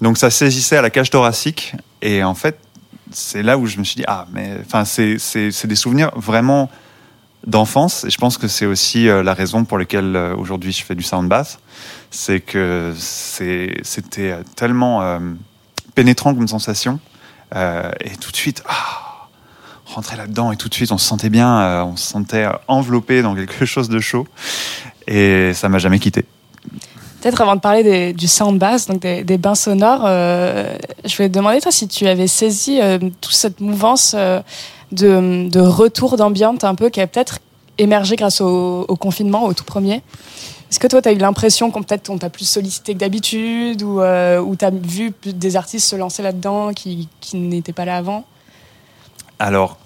Donc ça saisissait à la cage thoracique. Et en fait, c'est là où je me suis dit, ah, mais enfin, c'est, c'est, c'est des souvenirs vraiment d'enfance. Et je pense que c'est aussi euh, la raison pour laquelle euh, aujourd'hui je fais du sound bass. C'est que c'est, c'était euh, tellement pénétrant comme sensation. Et tout de suite, ah, rentrer là-dedans et tout de suite on se sentait bien, on se sentait enveloppé dans quelque [LAUGHS] chose de chaud. Et ça m'a jamais quitté. Peut-être avant de parler du sound bass, donc des, bains sonores, euh, je voulais te demander toi si tu avais saisi euh, toute cette mouvance euh, de, retour d'ambiance un peu qui a peut-être émergé grâce au, confinement, au tout premier. Est-ce que toi, tu as eu l'impression qu'on peut-être t'a plus sollicité que d'habitude ou, ou tu as vu des artistes se lancer là-dedans qui, qui n'étaient pas là avant? Alors,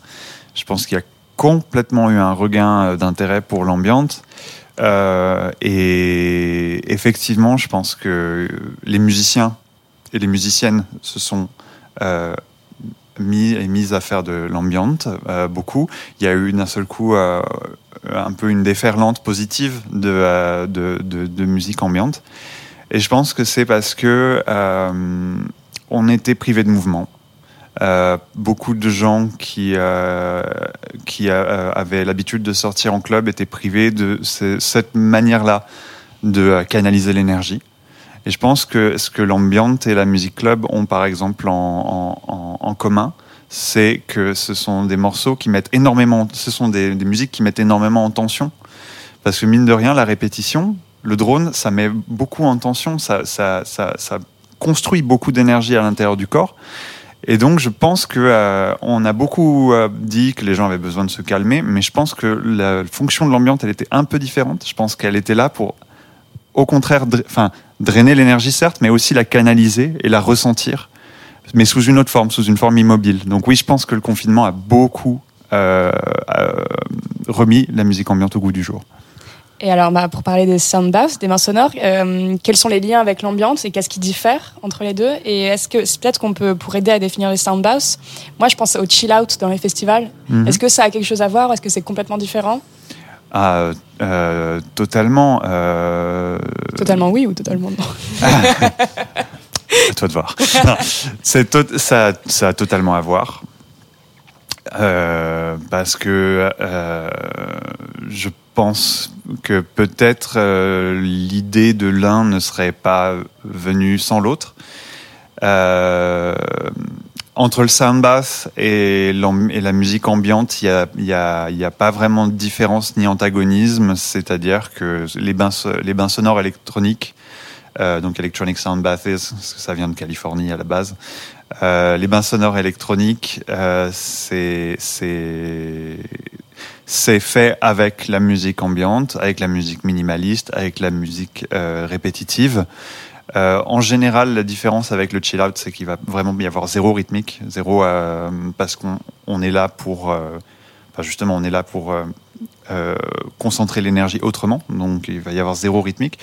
je pense qu'il y a complètement eu un regain d'intérêt pour l'ambiance. Euh, et effectivement, je pense que les musiciens et les musiciennes se sont euh, mis et mises à faire de l'ambiance euh, beaucoup. Il y a eu d'un seul coup euh, un peu une déferlante positive de, de, musique ambiante. Et je pense que c'est parce que on était privé de mouvement. Euh, beaucoup de gens qui, euh, qui euh, avaient l'habitude de sortir en club étaient privés de ce- cette manière-là de canaliser l'énergie. Et je pense que ce que l'ambiance et la musique club ont par exemple en, commun, c'est que ce sont des morceaux qui mettent énormément, ce sont des, musiques qui mettent énormément en tension. Parce que mine de rien, la répétition, le drone, ça met beaucoup en tension, ça, ça, ça construit beaucoup d'énergie à l'intérieur du corps. Et donc, je pense que euh, on a beaucoup euh, dit que les gens avaient besoin de se calmer, mais je pense que la fonction de l'ambiance, elle était un peu différente. Je pense qu'elle était là pour, au contraire, enfin, drainer l'énergie certes, mais aussi la canaliser et la ressentir, mais sous une autre forme, sous une forme immobile. Donc oui, je pense que le confinement a beaucoup euh, remis la musique ambiante au goût du jour. Et alors, bah, pour parler des sound baths, des mains sonores, euh, quels sont les liens avec l'ambiance et qu'est-ce qui diffère entre les deux Et est-ce que c'est peut-être qu'on peut, pour aider à définir les sound baths, moi je pense au chill out dans les festivals. Mhm. Est-ce que ça a quelque chose à voir ou est-ce que c'est complètement différent? Ah, euh, totalement. euh, Totalement oui ou totalement non? [LAUGHS] À toi de voir. Non, ça, ça a totalement à voir. Euh, parce que je pense que peut-être euh, l'idée de l'un ne serait pas venue sans l'autre. Euh, entre le sound bass et, la musique ambiante, il n'y a, pas vraiment de différence ni antagonisme, c'est-à-dire que les bains, sonores électroniques, euh, donc Electronic Sound Baths, ça vient de Californie à la base, les bains sonores électroniques, c'est c'est fait avec la musique ambiante, avec la musique minimaliste, avec la musique euh, répétitive. Euh, en général, la différence avec le chill out, c'est qu'il va vraiment y avoir zéro rythmique, zéro euh, parce qu'on on est là pour, justement, on est là pour concentrer l'énergie autrement. Donc, il va y avoir zéro rythmique.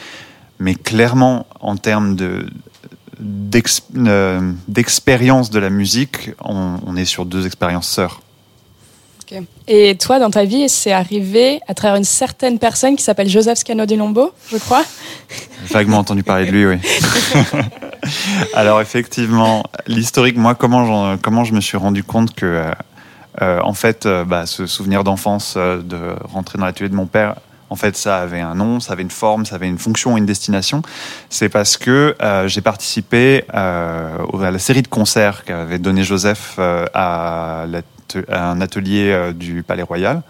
Mais clairement, en termes de d'ex- d'expérience de la musique, on, on est sur deux expériences sœurs. Et toi, dans ta vie, c'est arrivé à travers une certaine personne qui s'appelle Joseph Scano di Lombo, je crois. Vaguement entendu parler de lui, oui. [LAUGHS] Alors effectivement, l'historique, moi, comment, comment je me suis rendu compte que euh, Euh, en fait, euh, bah, ce souvenir d'enfance euh, de rentrer dans l'atelier de mon père, en fait, ça avait un nom, ça avait une forme, ça avait une fonction, une destination. C'est parce que euh, j'ai participé euh, à la série de concerts qu'avait donné Joseph euh, à, à un atelier euh, du Palais Royal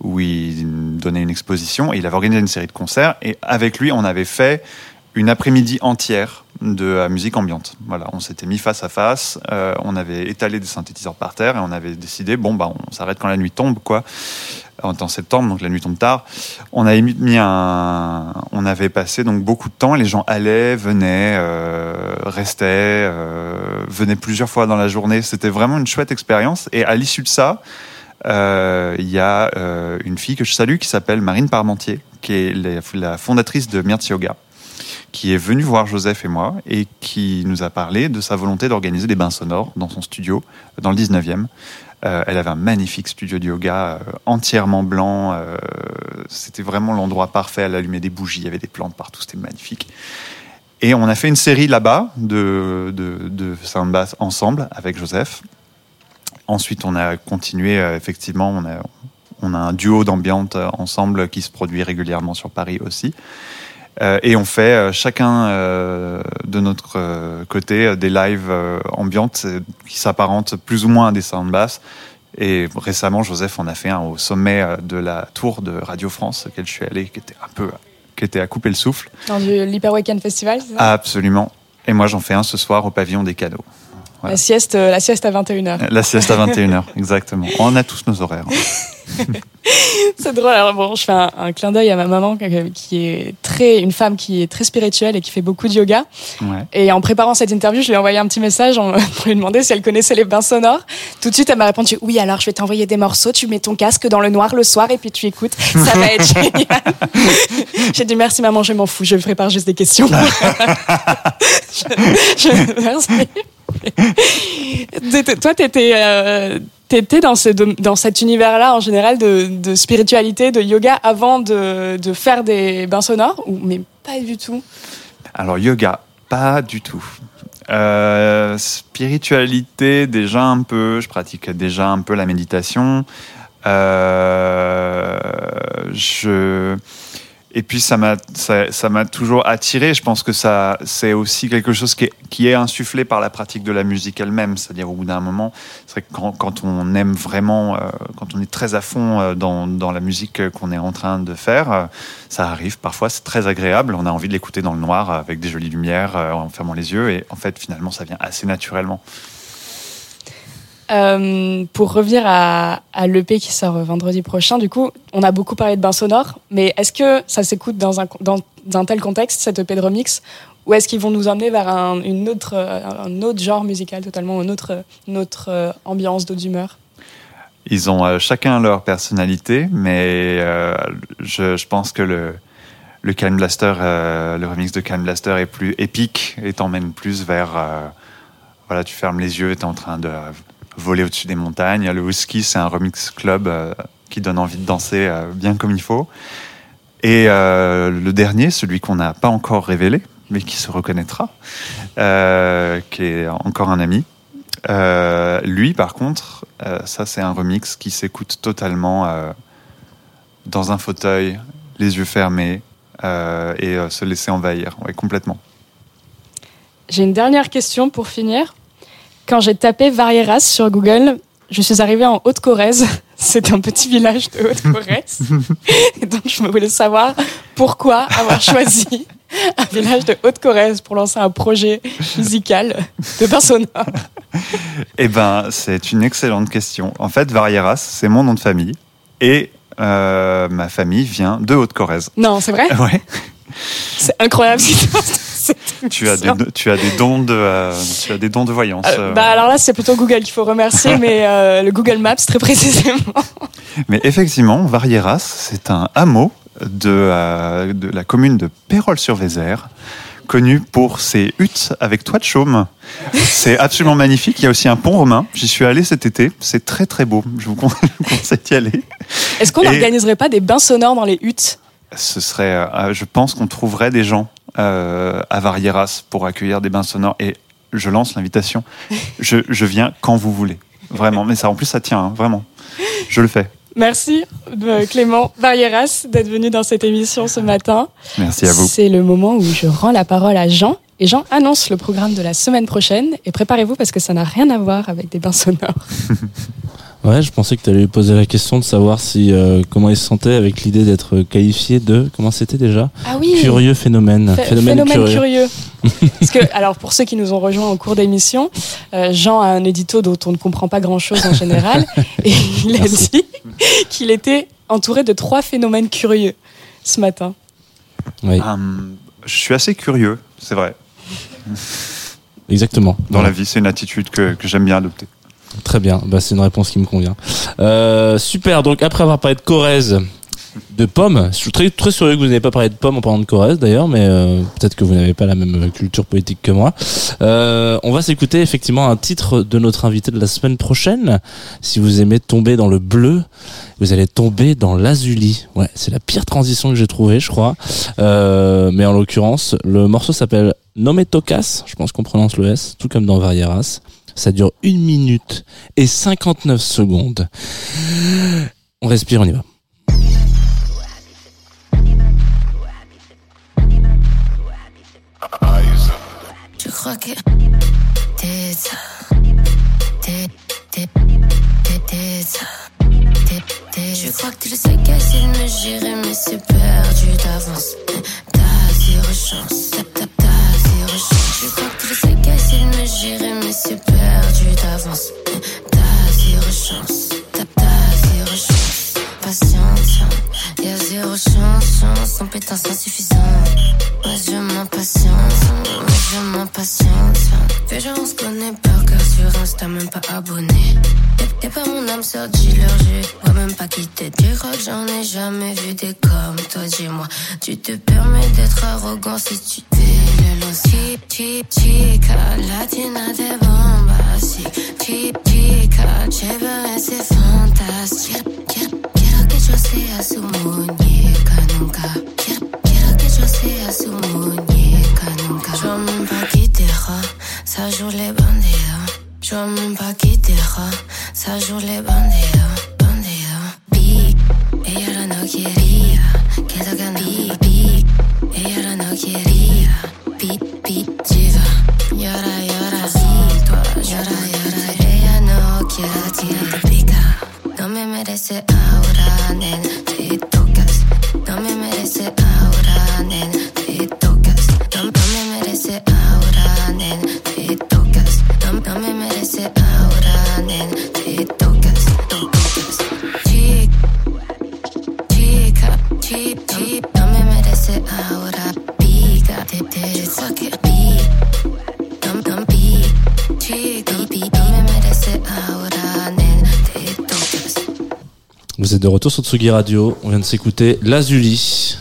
où il donnait une exposition et il avait organisé une série de concerts et avec lui on avait fait une après-midi entière de la musique ambiante. Voilà, on s'était mis face à face, euh, on avait étalé des synthétiseurs par terre et on avait décidé bon bah on s'arrête quand la nuit tombe quoi. En septembre donc la nuit tombe tard. On avait passé donc beaucoup de temps. Les gens allaient, venaient, euh, restaient, euh, venaient plusieurs fois dans la journée. C'était vraiment une chouette expérience. Et à l'issue de ça, euh, il y a une fille que je salue qui s'appelle Marine Parmentier, qui est la, la fondatrice de Myrthe Yoga, qui est venue voir Joseph et moi et qui nous a parlé de sa volonté d'organiser des bains sonores dans son studio dans le 19e. Euh, elle avait un magnifique studio de yoga euh, entièrement blanc. euh, c'était vraiment l'endroit parfait. Elle allumait des bougies, il y avait des plantes partout, c'était magnifique. Et on a fait une série là-bas de, de, ensemble avec Joseph. Ensuite, on a continué, effectivement, on a, on a un duo d'ambiance ensemble qui se produit régulièrement sur Paris aussi. Euh, et on fait euh, chacun euh, de notre côté des lives ambiantes qui s'apparentent plus ou moins à des sound bass. Et récemment, Joseph en a fait un au sommet de la tour de Radio France, auquel je suis allé, qui était un peu, qui était à couper le souffle. Dans du- l'Hyper Weekend Festival, c'est ça? Absolument. Et moi, j'en fais un ce soir au pavillon des cadeaux. Voilà. la, sieste, euh, la sieste à 21h. [LAUGHS] La sieste à 21h, exactement. On a tous nos horaires. [LAUGHS] C'est drôle. Alors bon, je fais un, un clin d'œil à ma maman qui- est très une femme qui est très spirituelle et qui fait beaucoup de yoga. Ouais. Et en préparant cette interview, je lui ai envoyé un petit message [LAUGHS] pour lui demander si elle connaissait les bains sonores. Tout de suite, elle m'a répondu oui. Alors, je vais t'envoyer des morceaux. Tu mets ton casque dans le noir le soir et puis tu écoutes. Ça va être génial. J'ai dit merci maman, je m'en fous. Je prépare juste des questions. je, je- merci. [LAUGHS] Toi, t'étais euh, t'étais dans, ce, dans cet univers-là en général de, de spiritualité, de yoga avant de, de faire des bains sonores ou mais pas du tout? Alors, yoga, pas du tout. Euh, spiritualité, déjà un peu. Je pratique déjà un peu la méditation. Euh, je... Et puis, ça m'a ça, m'a toujours attiré. Je pense que ça, c'est aussi quelque chose qui est, insufflé par la pratique de la musique elle-même. C'est-à-dire, au bout d'un moment, c'est quand, on aime vraiment, euh, quand on est très à fond euh, dans, dans la musique qu'on est en train de faire, euh, ça arrive parfois, c'est très agréable. On a envie de l'écouter dans le noir avec des jolies lumières, en fermant les yeux. Et en fait, finalement, ça vient assez naturellement. Euh, pour revenir à, l'EP qui sort vendredi prochain, du coup, on a beaucoup parlé de bain sonore, mais est-ce que ça s'écoute dans un, tel contexte, cette EP de remix, ou est-ce qu'ils vont nous emmener vers un, autre, genre musical totalement, une autre, une autre euh, ambiance, d'autres humeurs? Ils ont euh, chacun leur personnalité, mais je, pense que le, le le remix de Can Blaster est plus épique et t'emmène plus vers. voilà, tu fermes les yeux t'es en train de voler au-dessus des montagnes. Le Whisky, c'est un remix club euh, qui donne envie de danser euh, bien comme il faut. Et euh, le dernier, celui qu'on n'a pas encore révélé, mais qui se reconnaîtra, qui est encore un ami. Lui, par contre, ça c'est un remix qui s'écoute totalement dans un fauteuil, les yeux fermés et se laisser envahir, complètement. J'ai une dernière question pour finir. Quand j'ai tapé Varieras sur Google, je suis arrivée en Haute-Corrèze. [LAUGHS] C'est un petit village de Haute-Corrèze. [LAUGHS] Et donc, je me voulais savoir pourquoi avoir choisi [LAUGHS] un village de Haute-Corrèze pour lancer un projet musical de persona. Eh ben, c'est une excellente question. En fait, Varieras, c'est mon nom de famille et euh, ma famille vient de Haute-Corrèze. Non, c'est vrai? Ouais. C'est incroyable. cette Tu as des, émission. tu as des dons de, euh, tu as des dons de voyance. Euh, euh. bah alors là, c'est plutôt Google qu'il faut remercier, [LAUGHS] mais euh, le Google Maps très précisément. Mais effectivement, Varieras, c'est un hameau de, de la commune de Pérol-sur-Vézère, connu pour ses huttes avec toit de chaume. C'est absolument [LAUGHS] magnifique. Il y a aussi un pont romain. J'y suis allé cet été. C'est très très beau. Je vous [LAUGHS] conseille d'y aller. Est-ce qu'on Et- n'organiserait pas des bains sonores dans les huttes? Ce serait, euh, je pense qu'on trouverait des gens à Varieras pour accueillir des bains sonores. Et je lance l'invitation. Je, je viens quand vous voulez. Vraiment, mais ça en plus ça tient, hein, vraiment. Je le fais. Merci euh, Clément Barrieras d'être venu dans cette émission ce matin. Merci à vous. C'est le moment où je rends la parole à Jean. Et Jean annonce le programme de la semaine prochaine. Et préparez-vous parce que ça n'a rien à voir avec des bains sonores. [LAUGHS] Ouais, je pensais que tu allais lui poser la question de savoir si euh, comment il se sentait avec l'idée d'être qualifié de comment c'était déjà Ah oui curieux phénomène. Phé- Phénomène, curieux. [LAUGHS] Parce que, alors, pour ceux qui nous ont rejoints en cours d'émission, euh, Jean a un édito dont on ne comprend pas grand-chose en général, [LAUGHS] et il a Merci. dit qu'il était entouré de trois phénomènes curieux ce matin. Oui, Hum, je suis assez curieux, c'est vrai. exactement. Dans la vie, c'est une attitude que, que j'aime bien adopter. Très bien, bah, c'est une réponse qui me convient. Euh, super, donc après avoir parlé de Corrèze, de pommes, je suis très, très curieux que vous n'ayez pas parlé de pommes en parlant de Corrèze d'ailleurs, mais euh, peut-être que vous n'avez pas la même culture politique que moi. Euh, on va s'écouter effectivement un titre de notre invité de la semaine prochaine. Si vous aimez tomber dans le bleu, vous allez tomber dans l'azuli. Ouais, c'est la pire transition que j'ai trouvée, je crois. Euh, mais en l'occurrence, le morceau s'appelle Nome Tocas, je pense qu'on prononce le S, tout comme dans Varieras. Ça dure une minute et 59 secondes. On respire, on y va. Je crois que t'es ça? T'es, ça. T'es, Je crois que tu le sais qu'essayer de me gérer, mais c'est perdu d'avance. T'as zéro chance. T'as, t'as. Je crois que sais qu'essayer de me gérer, mais c'est perdu d'avance. T'as zéro chance. T'as, zéro chance. Patience, y'a zéro chance, chance, compétence insuffisante. Moi je m'impatiente, moi je m'impatiente. Déjà on se connaît par cœur sur Insta, même pas abonné. T'es- T'es pas mon âme sœur dealer, je vois même pas quitter. Tu crois j'en ai jamais vu des comme toi, dis-moi. Tu te permets d'être arrogant si tu fais le lance. Chica, latina de bombas. Chica, chica, c'est fantastique. Quiero, quiero que yo sea su muñeca nunca. Quiero, quiero que yo sea su muñeca nunca. T'es rare, ça joue les bandidos. T'es rare, ça joue les bandidos, bandidos. Big, ella no quería Êtes de Tsugi Radio. On vient de s'écouter Lazuli.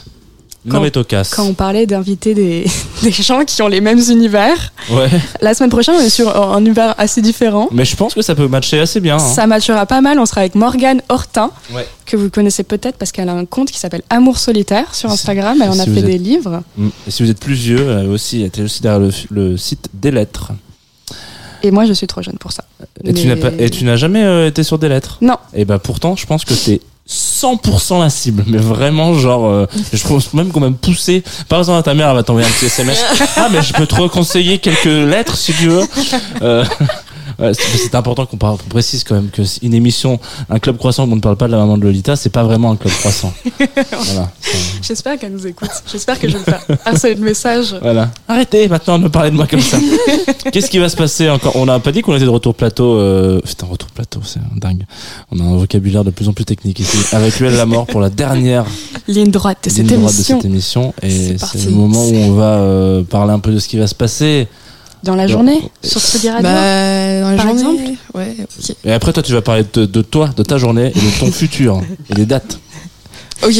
Quand-. Quand on parlait d'inviter des, [LAUGHS] des gens qui ont les mêmes univers, Ouais. la semaine prochaine, on est sur un univers assez différent. Mais je pense que ça peut matcher assez bien. hein. Ça matchera pas mal. On sera avec Morgane Hortin, Ouais. que vous connaissez peut-être parce qu'elle a un compte qui s'appelle Amour Solitaire sur Instagram. Elle en a si fait êtes- des livres. Mm. Et si vous êtes plus vieux, elle, aussi, elle était aussi derrière le, le site des lettres. Et moi, je suis trop jeune pour ça. Et tu Mais- n'as pas, et tu n'as jamais euh, été sur des lettres? Non. Et bah pourtant, je pense que t'es 100% la cible. Mais vraiment, genre, euh, je pense même qu'on m'a poussé. Par exemple, ta mère, elle va t'envoyer un petit SMS. [LAUGHS] ah, mais je peux te reconseiller quelques lettres si tu veux. Euh, ouais, c'est important qu'on parle- qu'on précise quand même que une émission, un club croissant où on ne parle pas de la maman de Lolita, c'est pas vraiment un club croissant. [LAUGHS] voilà. J'espère qu'elle nous écoute. J'espère que je vais faire passer le message. Voilà. Arrêtez maintenant de me parler de moi comme ça. [LAUGHS] Qu'est-ce qui va se passer encore? On n'a pas dit qu'on était de retour plateau. Euh... Putain, retour plateau, c'est un dingue. On a un vocabulaire de plus en plus technique ici. Avec Huel la mort pour la dernière Ligne droite de cette ligne droite de émission. cette émission. Et C'est le moment où on va euh, parler un peu de ce qui va se passer. Dans la journée, sur ce Radio. Bah, dans la Par journée. exemple Ouais, ok. Et après, toi, tu vas parler de, de toi, de ta journée et de ton [LAUGHS] futur et des dates. Ok.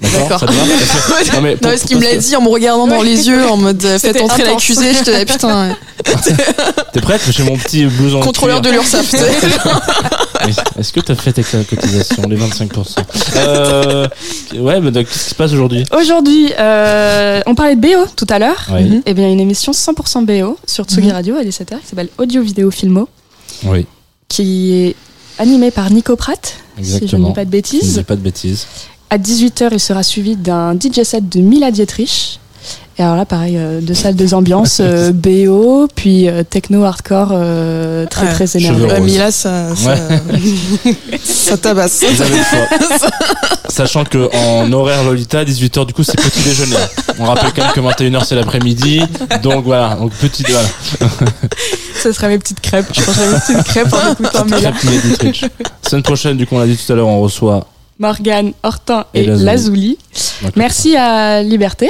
D'accord [LAUGHS] Non, mais Non, parce qu'il me l'a dit en me regardant dans les yeux, en mode euh, faites entrer l'accusé. Je te dis putain, T'es prête J'ai mon petit blouson. contrôleur de l'URSSAF. [LAUGHS] Est-ce que tu as fait tes cotisations, les 25% euh, Ouais, mais donc, qu'est-ce qui se passe aujourd'hui? Aujourd'hui, euh, on parlait de BO tout à l'heure. Oui. Eh bien, une émission 100% BO sur Tsugi Mhm. Radio à 17h qui s'appelle Audio Vidéo Filmo. Oui. qui est animé par Nico Pratt, si je ne Exactement. dis pas de Je ne bêtises. dis pas de bêtises. À 18h, il sera suivi d'un DJ set de Mila Dietrich. Et alors là, pareil, euh, deux salles, deux ambiances, [LAUGHS] euh, BO, puis euh, techno hardcore euh, très Ouais. très énervé. Euh, roses. Mila, ça, ça, [LAUGHS] ça tabasse. Vous avez le choix. [LAUGHS] Sachant que en horaire Lolita, 18h du coup c'est petit déjeuner. On rappelle quand même que 21h c'est l'après-midi. Donc voilà, donc petit voilà. Ce sera mes petites crêpes. Je mangerai mes petites crêpes en écoutant Mila. Crêpe Mila Dietrich. Semaine prochaine, du coup on l'a dit tout à l'heure, on reçoit Morgane, Hortin Et et, Lazuli. Lazuli. donc, Merci à Liberté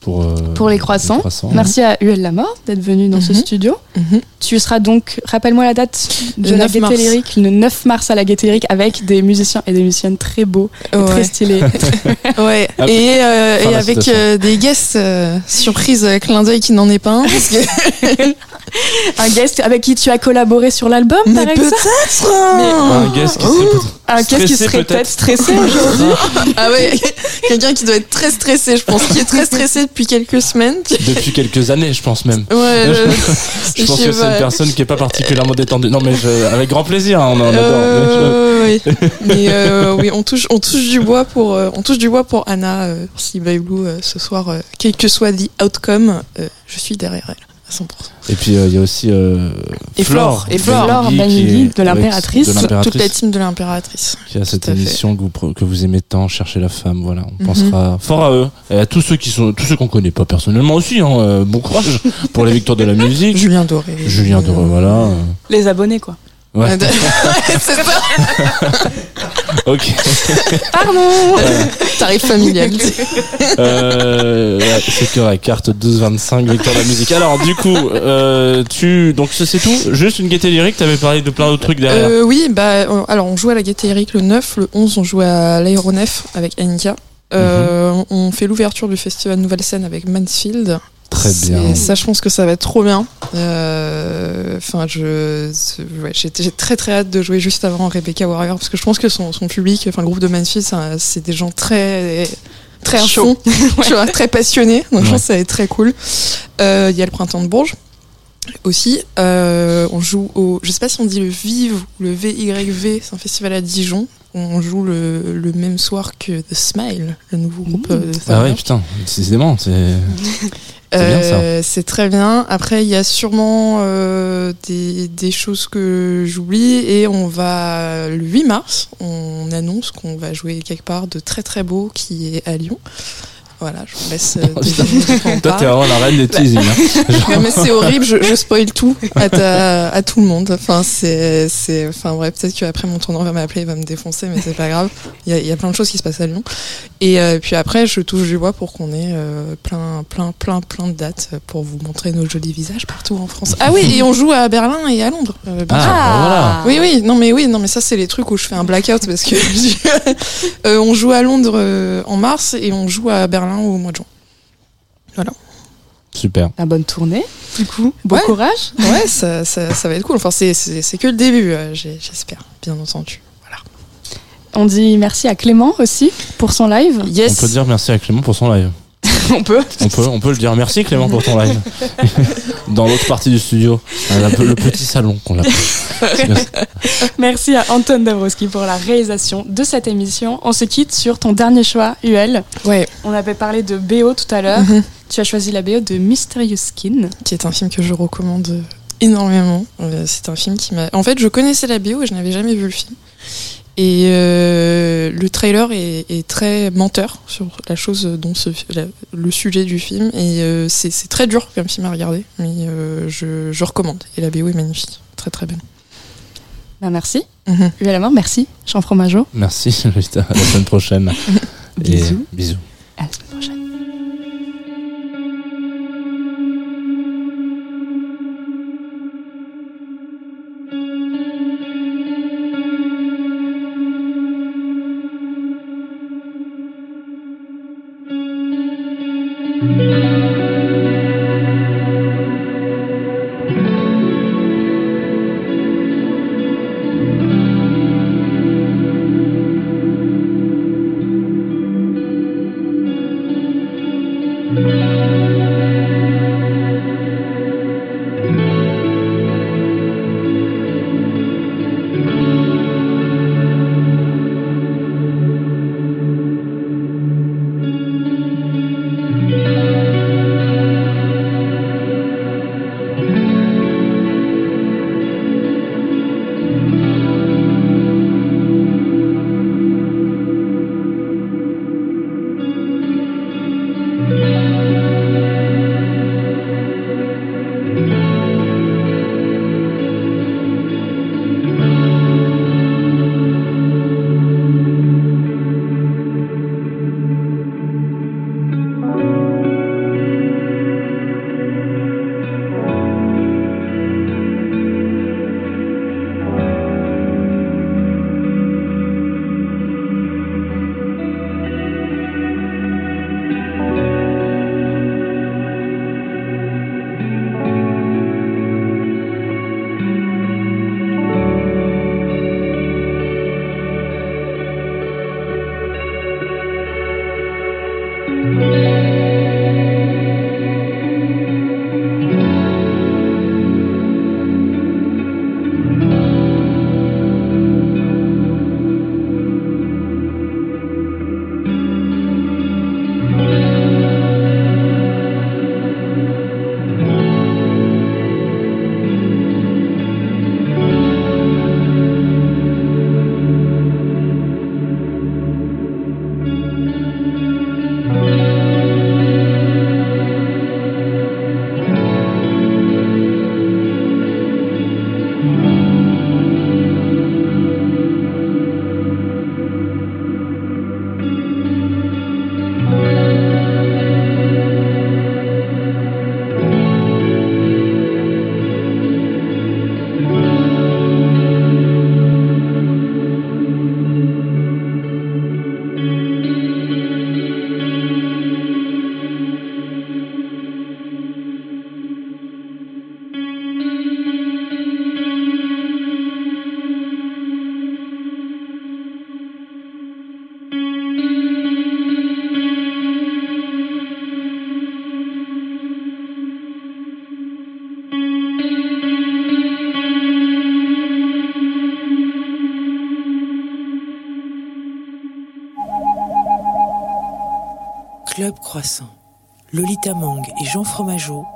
pour, euh, pour les croissants. Merci à UL La Mort d'être venu dans ce Mhm. studio. Mhm. Tu seras donc, rappelle-moi la date de Le la 9 Gaieté mars. Lyrique, le 9 mars à la Gaieté Lyrique avec des musiciens et des musiciennes très beaux, et très stylés. [LAUGHS] [LAUGHS] Ouais. Ah, Et, euh, et avec euh, des guests euh, surprises, euh, clin d'œil qui n'en est pas un. Parce que... [LAUGHS] un guest avec qui tu as collaboré sur l'album, par exemple peut-être un guest qui serait peut-être- Un guest qui serait peut-être. stressé aujourd'hui. [LAUGHS] Ah ouais, quelqu'un qui doit être très stressé, je pense, qui est très stressé depuis quelques semaines. depuis quelques années, je pense même. Ouais, le- [LAUGHS] Je pense que c'est une personne qui est pas particulièrement détendue. Non mais je- avec grand plaisir, hein, on en adore. Euh, oui. Mais euh, [LAUGHS] oui, on touche, on touche du bois pour, euh, on touche du bois pour Anna. Euh, si Blue euh, ce soir, euh, quel que soit the outcome, euh, je suis derrière elle à 100%. Et puis euh, il y a aussi euh, Et Flore, et Flore. Flore est- de l'impératrice. Toute- la team de l'impératrice. qui a cette émission que vous, pro- que vous aimez tant, chercher la femme. Voilà, on Mhm. pensera fort à eux et à tous ceux qui sont, tous ceux qu'on connaît pas personnellement aussi. Hein, euh, bon courage [LAUGHS] pour les victoires de la musique. Julien Doré. Julien Doré, voilà. Les abonnés, quoi. Ouais. C'est ça. [LAUGHS] Ok. Pardon Tarif familial. [LAUGHS] Euh, ouais, c'est correct. Carte 12-25, victoire de la musique. Alors, du coup, euh, tu, donc ça, c'est tout? Juste une gaieté lyrique? T'avais parlé de plein d'autres trucs derrière. Euh, oui, bah, euh, alors on joue à la Gaieté Eric le 9, le 11 on joue à l'aéronef avec Annika. Euh, Mhm. on fait l'ouverture du festival Nouvelle Scène avec Mansfield. Très bien. Ça, je pense que ça va être trop bien. Euh, Enfin, je, ouais, j'ai très très hâte de jouer juste avant Rebecca Warrior parce que je pense que son, son public, enfin le groupe de Mansfield, ça- c'est des gens très très à Chaud. [LAUGHS] vois, très passionnés. Donc je Ouais. pense que ça va être très cool. Euh, Il y a le printemps de Bourges aussi. Euh, on joue au, je sais pas si on dit le Vive ou le VYV, c'est un festival à Dijon. On joue le, le même soir que The Smile, le nouveau groupe de Ah ouais, putain, décidément, c'est. [LAUGHS] Euh, C'est très bien. Après, il y a sûrement euh, des, des choses que j'oublie et on va le 8 mars, on annonce qu'on va jouer quelque part de très très beau qui est à Lyon. Voilà, je vous laisse. euh, Oh, on Toi, t'es vraiment la reine des teasings. hein. [LAUGHS] Mais c'est horrible, je, je spoil tout à, ta- [LAUGHS] à tout le monde. Enfin, c'est, c'est, enfin, ouais, peut-être qu'après mon tournant va m'appeler, il va me défoncer, mais c'est pas grave. Il y a, y a plein de choses qui se passent à Lyon. Et euh, puis après, je touche du bois pour qu'on ait euh, plein, plein, plein, plein de dates pour vous montrer nos jolis visages partout en France. Ah oui, et on joue à Berlin et à Londres. euh, Ah, bah voilà. Oui, oui, non, mais oui, non, mais ça, c'est les trucs où je fais un blackout parce que [LAUGHS] euh, on joue à Londres euh, en mars et on joue à Berlin au mois de juin. Super. La bonne tournée, du coup. Bon Ouais. courage. Ouais, ça, ça, ça va être cool. Enfin, c'est, que le début, euh, j'espère, bien entendu. Voilà. On dit merci à Clément aussi pour son live. Yes. On peut dire merci à Clément pour son live. [LAUGHS] On peut. On peut, on peut le dire. Merci Clément pour ton live. [LAUGHS] Dans l'autre partie du studio, Euh, la- le petit salon qu'on l'appelle. [LAUGHS] Merci à Anton Dabrowski pour la réalisation de cette émission. On se quitte sur ton dernier choix, UL. Ouais, On avait parlé de BO tout à l'heure. Mhm. Tu as choisi la BO de Mysterious Skin. qui est un film que je recommande énormément. Euh, c'est un film qui m'a. En fait, je connaissais la BO et je n'avais jamais vu le film. Et euh, le trailer est, est très menteur sur la chose dont la- le sujet du film. Et euh, c'est c'est très dur comme film à regarder, mais euh, je, je recommande. Et la BO est magnifique, très très belle. Ben, merci. Mhm. UL à mort, merci. Jean Fromageau. Merci Lolita. À la semaine prochaine. [LAUGHS] Et Bisous. bisous. À la semaine Fromageau